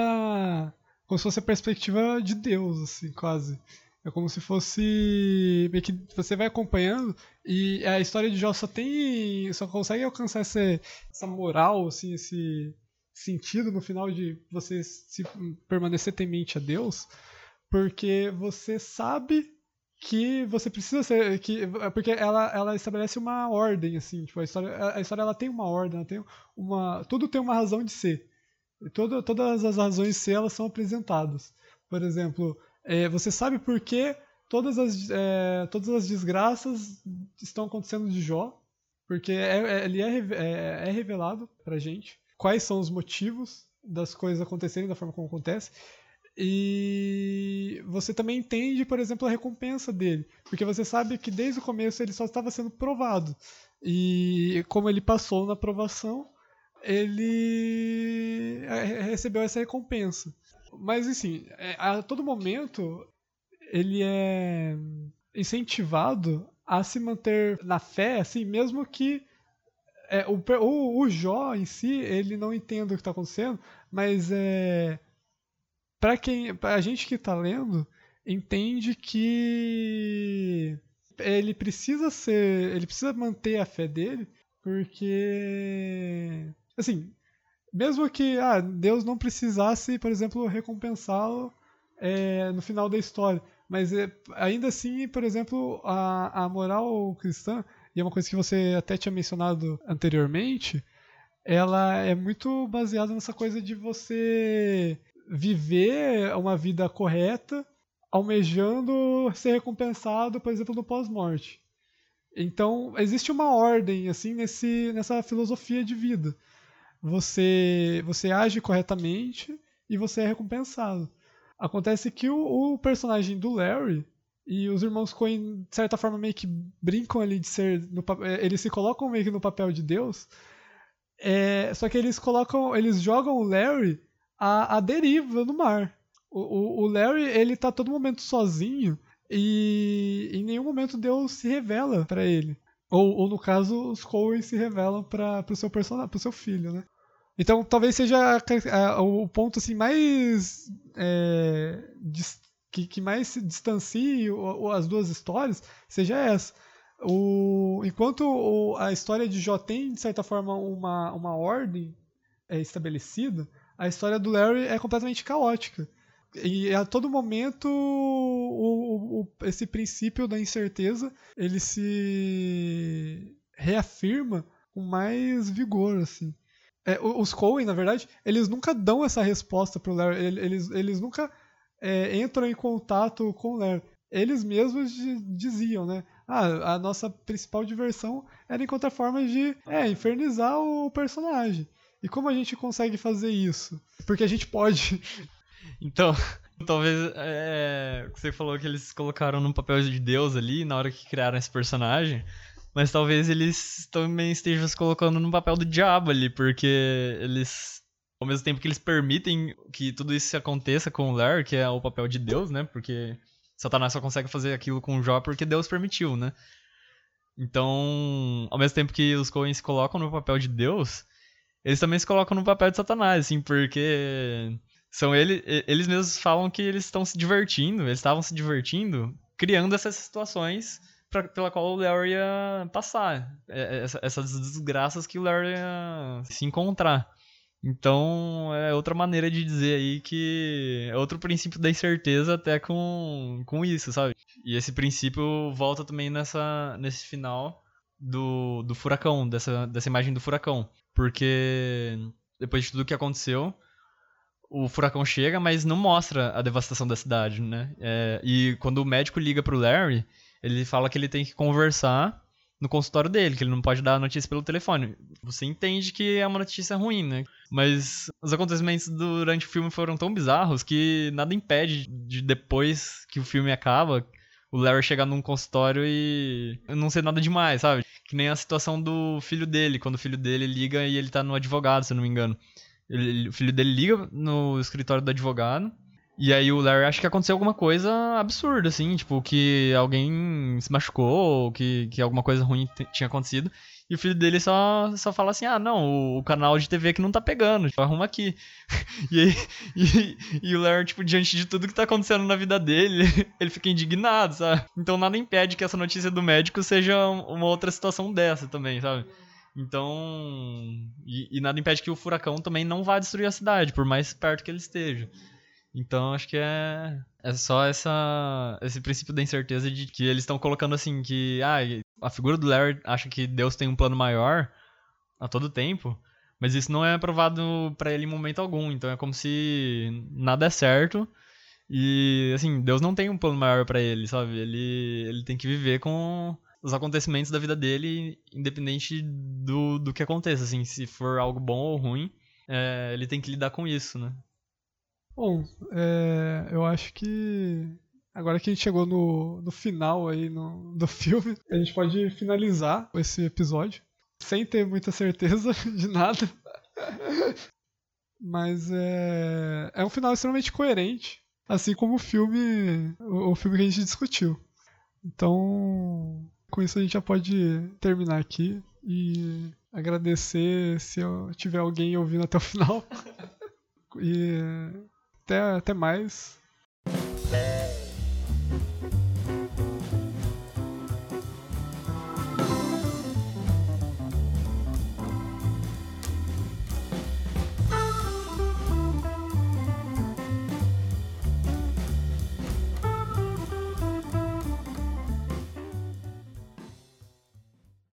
como se fosse a perspectiva de Deus, assim, quase. É como se fosse. Meio que você vai acompanhando e a história de Jó só tem. só consegue alcançar essa, essa moral, assim, esse sentido no final de você se permanecer temente a Deus, porque você sabe que você precisa ser que porque ela, ela estabelece uma ordem assim tipo a história a história ela tem uma ordem ela tem uma tudo tem uma razão de ser Todo, todas as razões de ser elas são apresentadas por exemplo é, você sabe por que todas as é, todas as desgraças estão acontecendo de Jó porque é, é ele é, é, é revelado pra gente quais são os motivos das coisas acontecerem da forma como acontece e você também entende, por exemplo, a recompensa dele. Porque você sabe que desde o começo ele só estava sendo provado. E como ele passou na aprovação, ele é, recebeu essa recompensa. Mas, assim, é, a todo momento ele é incentivado a se manter na fé, assim, mesmo que é, o, o, o Jó em si, ele não entenda o que está acontecendo, mas é, para quem, pra gente que tá lendo, entende que ele precisa ser, ele precisa manter a fé dele, porque assim, mesmo que ah, Deus não precisasse, por exemplo, recompensá-lo é, no final da história, mas é, ainda assim, por exemplo, a, a moral cristã, e é uma coisa que você até tinha mencionado anteriormente, ela é muito baseada nessa coisa de você viver uma vida correta, almejando ser recompensado, por exemplo, no pós-morte. Então, existe uma ordem assim nesse, nessa filosofia de vida. Você você age corretamente e você é recompensado. Acontece que o, o personagem do Larry e os irmãos Coen, de certa forma, meio que brincam ali de ser. No, é, eles se colocam meio que no papel de Deus. É, só que eles colocam. Eles jogam o Larry a deriva no mar. O, o, o, Larry, ele tá todo momento sozinho e em nenhum momento Deus se revela para ele. Ou, ou, no caso, os Coen se revelam para o seu personagem, pro seu filho, né? Então, talvez seja a, a, o ponto assim mais é, que, que, mais se distancie as duas histórias seja essa. O, enquanto o, a história de Jó tem, de certa forma, uma, uma ordem é, estabelecida, a história do Larry é completamente caótica. E a todo momento o, o, esse princípio da incerteza ele se reafirma com mais vigor, assim. É, os Coen, na verdade, eles nunca dão essa resposta pro Larry. Eles, eles nunca é, entram em contato com o Larry. Eles mesmos diziam, né? Ah, a nossa principal diversão era encontrar formas de é, infernizar o personagem. E como a gente consegue fazer isso? Porque a gente pode. Então, [laughs] talvez é, você falou que eles colocaram no papel de Deus ali na hora que criaram esse personagem, mas talvez eles também estejam se colocando no papel do diabo ali, porque eles ao mesmo tempo que eles permitem que tudo isso aconteça com o Larry, que é o papel de Deus, né? Porque Satanás só consegue fazer aquilo com Jó porque Deus permitiu, né? Então, ao mesmo tempo que os Coen se colocam no papel de Deus, eles também se colocam no papel de Satanás, assim, porque são ele, eles mesmos falam que eles estão se divertindo, eles estavam se divertindo criando essas situações pra, pela qual o Larry ia passar, é, é, essa, essas desgraças que o Larry ia se encontrar. Então, é outra maneira de dizer aí que é outro princípio da incerteza até com, com isso, sabe? E esse princípio volta também nessa, nesse final do, do furacão, dessa, dessa imagem do furacão. Porque depois de tudo que aconteceu, o furacão chega, mas não mostra a devastação da cidade, né? É, e quando o médico liga pro Larry, ele fala que ele tem que conversar no consultório dele, que ele não pode dar a notícia pelo telefone. Você entende que é uma notícia ruim, né? Mas os acontecimentos durante o filme foram tão bizarros que nada impede de depois que o filme acaba, o Larry chegar num consultório e não ser nada demais, sabe? Que nem a situação do filho dele, quando o filho dele liga e ele tá no advogado, se eu não me engano. Ele, o filho dele liga no escritório do advogado. E aí o Larry acha que aconteceu alguma coisa absurda, assim, tipo, que alguém se machucou, ou que, que alguma coisa ruim tinha acontecido. E o filho dele só, só fala assim: ah, não, o, o canal de TV que não tá pegando, tipo, arruma aqui. [laughs] e, aí, [laughs] e, e, o Larry, tipo, diante de tudo que tá acontecendo na vida dele, [laughs] ele fica indignado, sabe? Então nada impede que essa notícia do médico seja uma outra situação dessa também, sabe? Então. E, e nada impede que o furacão também não vá destruir a cidade, por mais perto que ele esteja. Então acho que é, é só essa, esse princípio da incerteza de que eles estão colocando assim que ah, a figura do Larry acha que Deus tem um plano maior a todo tempo, mas isso não é provado para ele em momento algum. Então é como se nada é certo e assim Deus não tem um plano maior para ele, sabe? Ele ele tem que viver com os acontecimentos da vida dele, independente do, do que aconteça, assim, se for algo bom ou ruim, é, ele tem que lidar com isso, né? Bom, é, eu acho que agora que a gente chegou no, no final aí no, do filme, a gente pode finalizar esse episódio sem ter muita certeza [laughs] de nada. Mas é, é um final extremamente coerente, assim como o filme, o, o filme que a gente discutiu. Então, com isso a gente já pode terminar aqui e agradecer se eu tiver alguém ouvindo até o final. [laughs] e até, até mais.